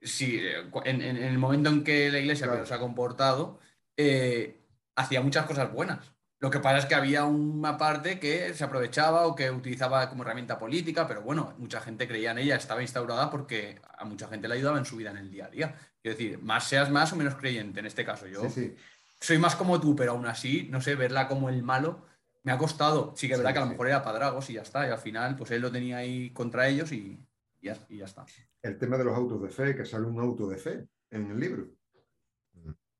si eh, en, en- en el momento en que la iglesia Claro. se ha comportado, eh, hacía muchas cosas buenas. Lo que pasa es que había una parte que se aprovechaba o que utilizaba como herramienta política, pero bueno, mucha gente creía en ella, estaba instaurada porque a mucha gente le ayudaba en su vida en el día a día. Quiero decir, más seas más o menos creyente en este caso. Yo Sí, sí. soy más como tú, pero aún así, no sé, verla como el malo me ha costado. Sí que es verdad Sí, que a lo sí. mejor era para Dragos y ya está. Y al final, pues él lo tenía ahí contra ellos y, y ya, y ya está. El tema de los autos de fe, que sale un auto de fe en el libro.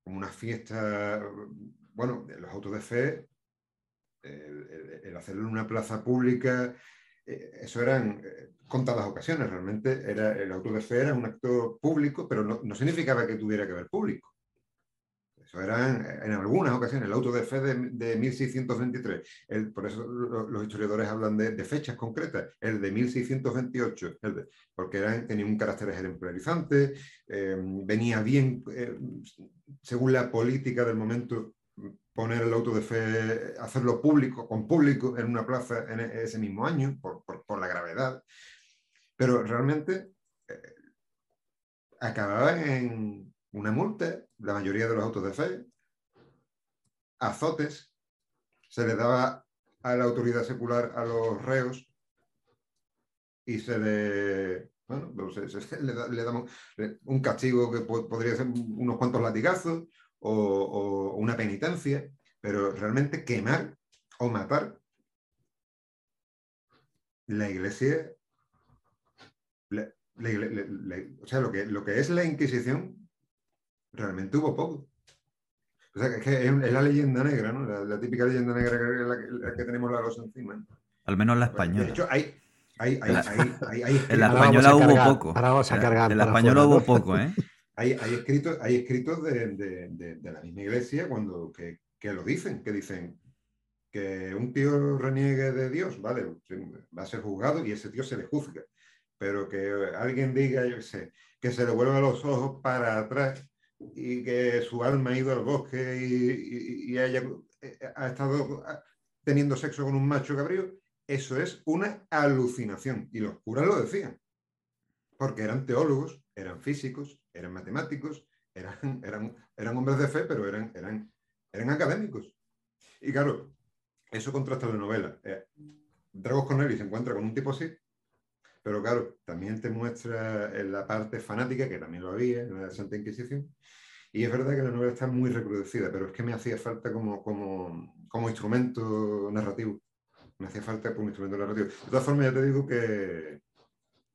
como una fiesta, bueno, los autos de fe, el, el- hacerlo en una plaza pública, eh, eso eran eh, contadas ocasiones, realmente era, el auto de fe era un acto público, pero no, no significaba que tuviera que haber público. Eso eran eh, en algunas ocasiones, el auto de fe de, de 1623, el- por eso lo- los historiadores hablan de, de fechas concretas, el de 1628, el de- porque eran, tenía un carácter ejemplarizante, eh, venía bien, eh, según la política del momento, poner el auto de fe, hacerlo público, con público en una plaza en e- ese mismo año, por, por- por la gravedad. Pero realmente eh, acababa en una multa, la mayoría de los autos de fe, azotes, se le daba a la autoridad secular a los reos y se le, bueno, pues se- se- le, le damos le- un castigo que po- podría ser unos cuantos latigazos o, o una penitencia, pero realmente quemar o matar la iglesia, la- la igle- la- la- o sea, lo que, lo que es la Inquisición, realmente hubo poco. O sea, que es, que es es la leyenda negra, ¿no? La, la típica leyenda negra que, la, que- la que tenemos la losa encima. ¿no? Al menos la De española. hecho, hay, hay, hay, [LAUGHS] En la- hay, hay- hay En la española hubo poco. ahora vamos a En- cargar En la española hubo poco, ¿eh? [LAUGHS] Hay, escritos, hay escritos de, la misma iglesia cuando, que, lo dicen, que dicen que un tío reniegue de Dios, vale, va a ser juzgado y ese tío se le juzga. Pero que alguien diga, yo sé, que se le vuelva los ojos para atrás y que su alma ha ido al bosque y, y- y haya, eh, ha estado ah, teniendo sexo con un macho cabrío, eso es una alucinación. Y los curas lo decían porque eran teólogos, eran físicos, eran matemáticos, eran, [LAUGHS] eran, eran hombres de fe, pero eran, eran, eran académicos. Y claro, eso contrasta la novela. Eh, Dragos Corneli se encuentra con un tipo así, pero claro, también te muestra en la parte fanática, que también lo había en la Santa Inquisición, y es verdad que la novela está muy recrudecida, pero es que me hacía falta como, como, como instrumento narrativo. Me hacía falta como instrumento narrativo. De todas formas, ya te digo que,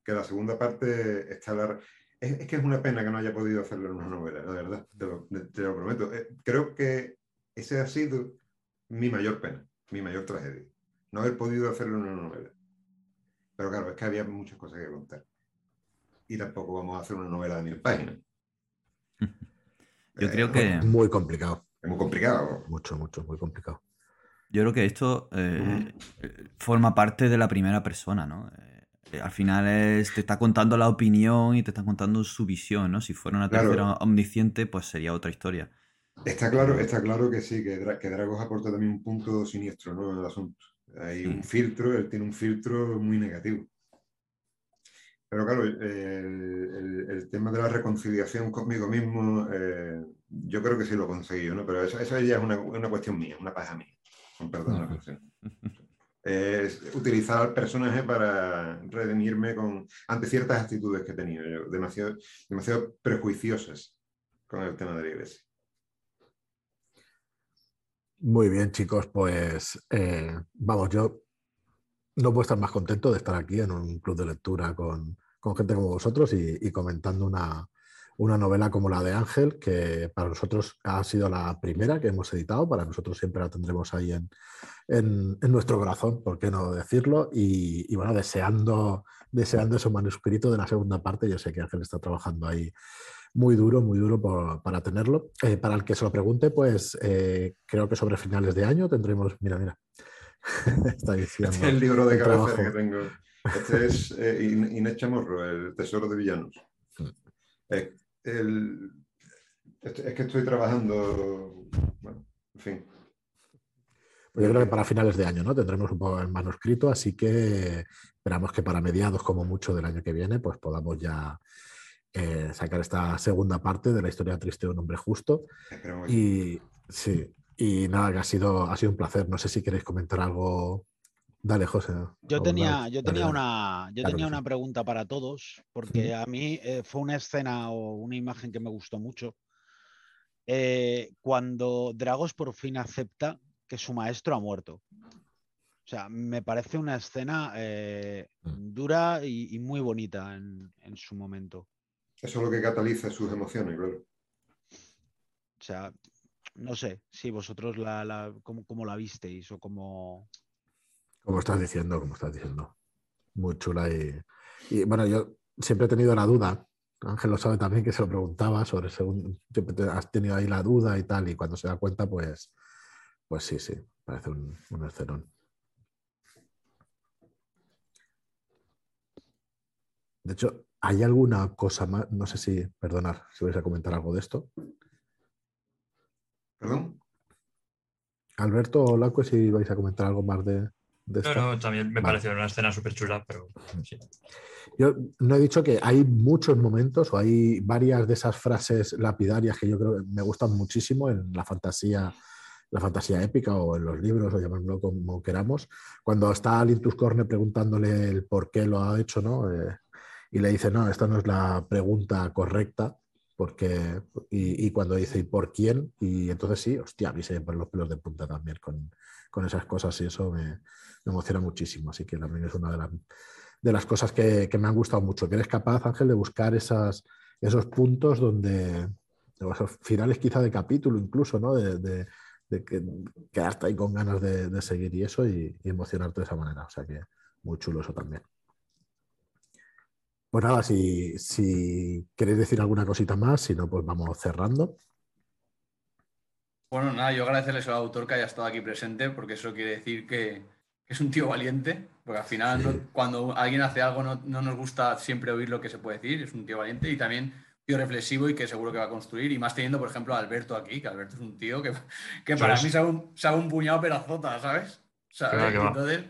que la segunda parte está. Es, es que es una pena que no haya podido hacerlo en una novela, la verdad, te lo, te lo prometo. Eh, creo que ese ha sido mi mayor pena, mi mayor tragedia, no haber podido hacerlo en una novela. Pero claro, es que había muchas cosas que contar. Y tampoco vamos a hacer una novela de mil páginas. Yo Eh, creo que, Muy complicado. Es muy complicado. Mucho, mucho, muy complicado. yo creo que esto eh, eh, forma parte de la primera persona, ¿no? Eh, al final es, te está contando la opinión y te está contando su visión, ¿no? Si fuera una Claro. tercera omnisciente, pues sería otra historia. Está claro, está claro que sí, que, Dra- que Dragos aporta también un punto siniestro ¿no? en el asunto. Hay Sí. un filtro, él tiene un filtro muy negativo. Pero claro, el, el- el tema de la reconciliación conmigo mismo, eh, yo creo que sí lo conseguí, ¿no? Pero eso, eso ya es una, una cuestión mía, una paja mía. Con perdón la Ujú. expresión. [LAUGHS] Es utilizar al personaje para redimirme con, ante ciertas actitudes que he tenido yo, demasiado, demasiado prejuiciosas con el tema de la iglesia. Muy bien, chicos, pues eh, vamos, yo no puedo estar más contento de estar aquí en un club de lectura con, con gente como vosotros y comentando una, una novela como la de Ángel, que para nosotros ha sido la primera que hemos editado, para nosotros siempre la tendremos ahí en, en- en nuestro corazón, ¿por qué no decirlo? Y, y bueno, deseando, deseando ese manuscrito de la segunda parte, yo sé que Ángel está trabajando ahí muy duro, muy duro por- para tenerlo. Eh, para el que se lo pregunte, pues eh, creo que sobre finales de año tendremos, mira, mira, [LAUGHS] está diciendo. Este es el libro de el trabajo. que tengo. Este es eh, In- Inés Chamorro, El Tesoro de Villanos. El- es que estoy trabajando. Bueno, en fin. Pues yo creo que para finales de año, ¿no? Tendremos un poco el manuscrito, así que esperamos que para mediados, como mucho del año que viene, pues podamos ya eh, sacar esta segunda parte de la historia triste de un hombre justo. Y sí, y nada, que ha sido, ha sido un placer. No sé si queréis comentar algo. Dale, José. Yo tenía, Dale, yo tenía dale. una, yo tenía una sí. pregunta para todos, porque a mí eh, fue una escena o una imagen que me gustó mucho. Eh, cuando Dragos por fin acepta que su maestro ha muerto. O sea, me parece una escena eh, Mm. dura y, y muy bonita en, en su momento. Eso es lo que cataliza sus emociones, claro. O sea, no sé si vosotros la, la cómo, la visteis o cómo... Como estás diciendo, como estás diciendo. Muy chula y, y bueno, yo siempre he tenido la duda, Ángel lo sabe también que se lo preguntaba sobre según siempre has tenido ahí la duda y tal, y cuando se da cuenta, pues, pues sí, sí, parece un, un escenón. De hecho, ¿hay alguna cosa más? No sé si, perdonar, si vais a comentar algo de esto. ¿Perdón? Alberto o Laco, si vais a comentar algo más de, de. No, no, también me pareció una escena súper chula, pero sí. Yo no he dicho que hay muchos momentos o hay varias de esas frases lapidarias que yo creo que me gustan muchísimo en la fantasía, la fantasía épica o en los libros, o llamémoslo como queramos. Cuando está Lintus Corne preguntándole el por qué lo ha hecho, ¿no? Eh, y le dice, no, esta no es la pregunta correcta, porque, y, cuando dice, ¿y por quién? Y entonces sí, hostia, a mí se me ponen los pelos de punta también con, con esas cosas y eso me, emociona muchísimo. Así que también es una de, las de las cosas que, que, me han gustado mucho, que eres capaz, Ángel, de buscar esas, esos puntos donde, esos finales quizá de capítulo incluso, ¿no? De, de, que, quedarte ahí con ganas de, de seguir y eso y, y emocionarte de esa manera. O sea que muy chulo eso también. Pues nada, si, si queréis decir alguna cosita más, si no, pues vamos cerrando. Bueno, nada, yo agradecerles al autor que haya estado aquí presente, porque eso quiere decir que, es un tío valiente, porque al final Sí. cuando alguien hace algo no, no nos gusta siempre oír lo que se puede decir, es un tío valiente y también un tío reflexivo y que seguro que va a construir, y más teniendo, por ejemplo, a Alberto aquí, que Alberto es un tío que, [LAUGHS] que para ¿Sabes? mí sabe un, sabe un puñado pedazota, ¿sabes? ¿Sabes? Entonces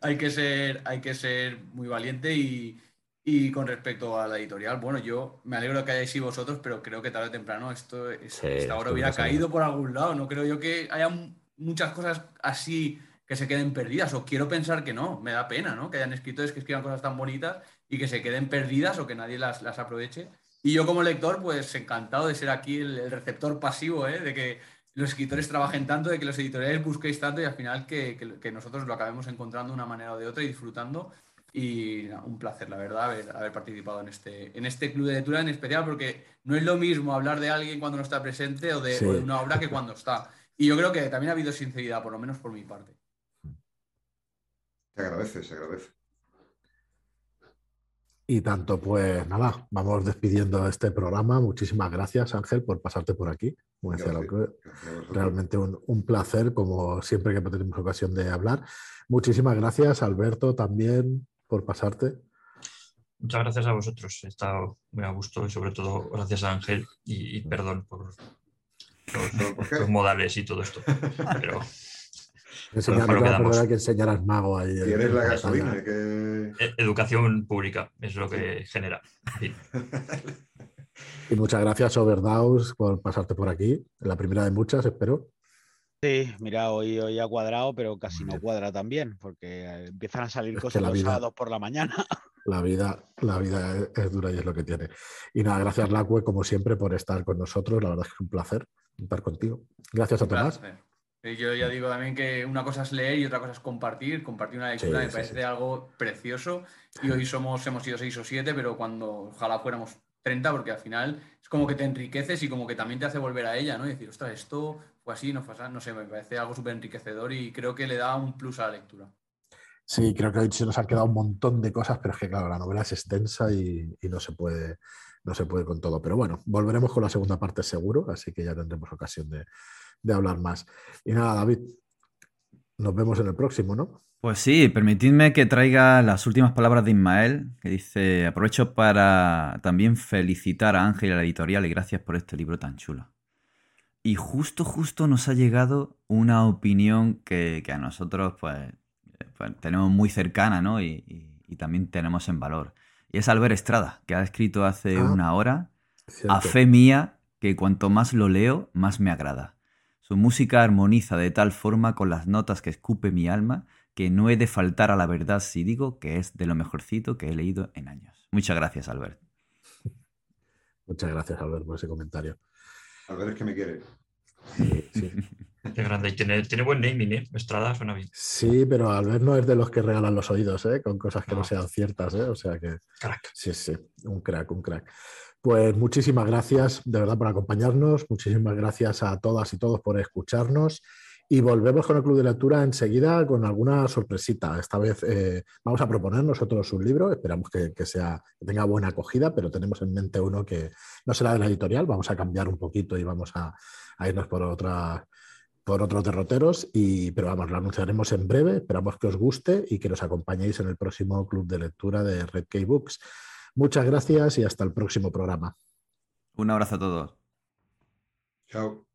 hay que ser, hay que ser muy valiente y, y con respecto a la editorial, bueno, yo me alegro que hayáis ido vosotros, pero creo que tarde o temprano esto, es- Sí, esta hubiera caído por algún lado. No creo yo que haya muchas cosas así que se queden perdidas, o quiero pensar que no, me da pena, ¿no? Que hayan escritores que escriban cosas tan bonitas y que se queden perdidas o que nadie las, las aproveche. Y yo como lector, pues encantado de ser aquí el, el receptor pasivo, ¿eh? De que los escritores trabajen tanto, de que los editoriales busquéis tanto y al final que, que- que nosotros lo acabemos encontrando de una manera o de otra y disfrutando. Y un placer, la verdad, haber, haber participado en este, en este club de lectura en especial, porque no es lo mismo hablar de alguien cuando no está presente o de, Sí. o de una obra que cuando está. Y yo creo que también ha habido sinceridad, por lo menos por mi parte. Se agradece, se agradece. Y tanto, pues nada, vamos despidiendo este programa. Muchísimas gracias, Ángel, por pasarte por aquí. Como decía Gracias. Laura, Gracias a vosotros. realmente un, un placer, como siempre que tenemos ocasión de hablar. Muchísimas gracias, Alberto, también por pasarte. Muchas gracias a vosotros. He estado muy a gusto y sobre todo gracias a Ángel y, y perdón por los, ¿Por los modales y todo esto. [LAUGHS] Pero Enseñar, quedamos. perdonar que enseñaras mago ahí. en- Tienes la gasolina, que... eh, educación pública es lo que genera. Y muchas gracias, Overdaus, por pasarte por aquí. La primera de muchas, espero. Sí, mira, hoy, hoy ha cuadrado, pero casi no cuadra también, porque eh, empiezan a salir Es cosas la los sábados por la mañana. [LAUGHS] La vida, la vida es, es dura y es lo que tiene. Y nada, gracias, Lacue, como siempre, por estar con nosotros. La verdad es que es un placer estar contigo. Gracias a Tomás. Placer. Yo ya digo también que una cosa es leer y otra cosa es compartir. Compartir una lectura Sí, me sí, parece sí. algo precioso. Y hoy somos, hemos sido seis o siete, pero cuando ojalá fuéramos 30, porque al final es como que te enriqueces y como que también te hace volver a ella, ¿no? Y decir, ostras, esto fue así, no fue así, no sé, me parece algo súper enriquecedor y creo que le da un plus a la lectura. Sí, creo que hoy se nos han quedado un montón de cosas, pero es que, claro, la novela es extensa y, y no, se puede, no se puede con todo. Pero bueno, volveremos con la segunda parte seguro, así que ya tendremos ocasión de, hablar más. Y nada, David, nos vemos en el próximo, ¿no? Pues sí, permitidme que traiga las últimas palabras de Ismael, que dice, aprovecho para también felicitar a Ángel y a la editorial y gracias por este libro tan chulo. Y justo, justo nos ha llegado una opinión que, a nosotros pues, pues, tenemos muy cercana, ¿no? Y también tenemos en valor. Y es Albert Estrada, que ha escrito hace Ah. una hora Cierto. a fe mía que cuanto más lo leo, más me agrada. Su música armoniza de tal forma con las notas que escupe mi alma que no he de faltar a la verdad si digo que es de lo mejorcito que he leído en años. Muchas gracias, Albert. Muchas gracias, Albert, por ese comentario. A ver, es que me quiere. Sí, sí. [LAUGHS] qué grande. Y tiene, tiene buen naming, ¿eh? Estrada suena bien. Sí, pero Albert no es de los que regalan los oídos, ¿eh? Con cosas que no No. sean ciertas, ¿eh? O sea que Crack. sí, sí, un crack, un crack. Pues muchísimas gracias de verdad por acompañarnos, muchísimas gracias a todas y todos por escucharnos y volvemos con el Club de Lectura enseguida con alguna sorpresita. Esta vez eh, vamos a proponer nosotros un libro, esperamos que, sea, que tenga buena acogida, pero tenemos en mente uno que no será de la editorial, vamos a cambiar un poquito y vamos a, irnos por otra por otros derroteros, y, pero vamos, lo anunciaremos en breve, esperamos que os guste y que nos acompañéis en el próximo club de lectura de Red K Books. Muchas gracias y hasta el próximo programa. Un abrazo a todos. Chao.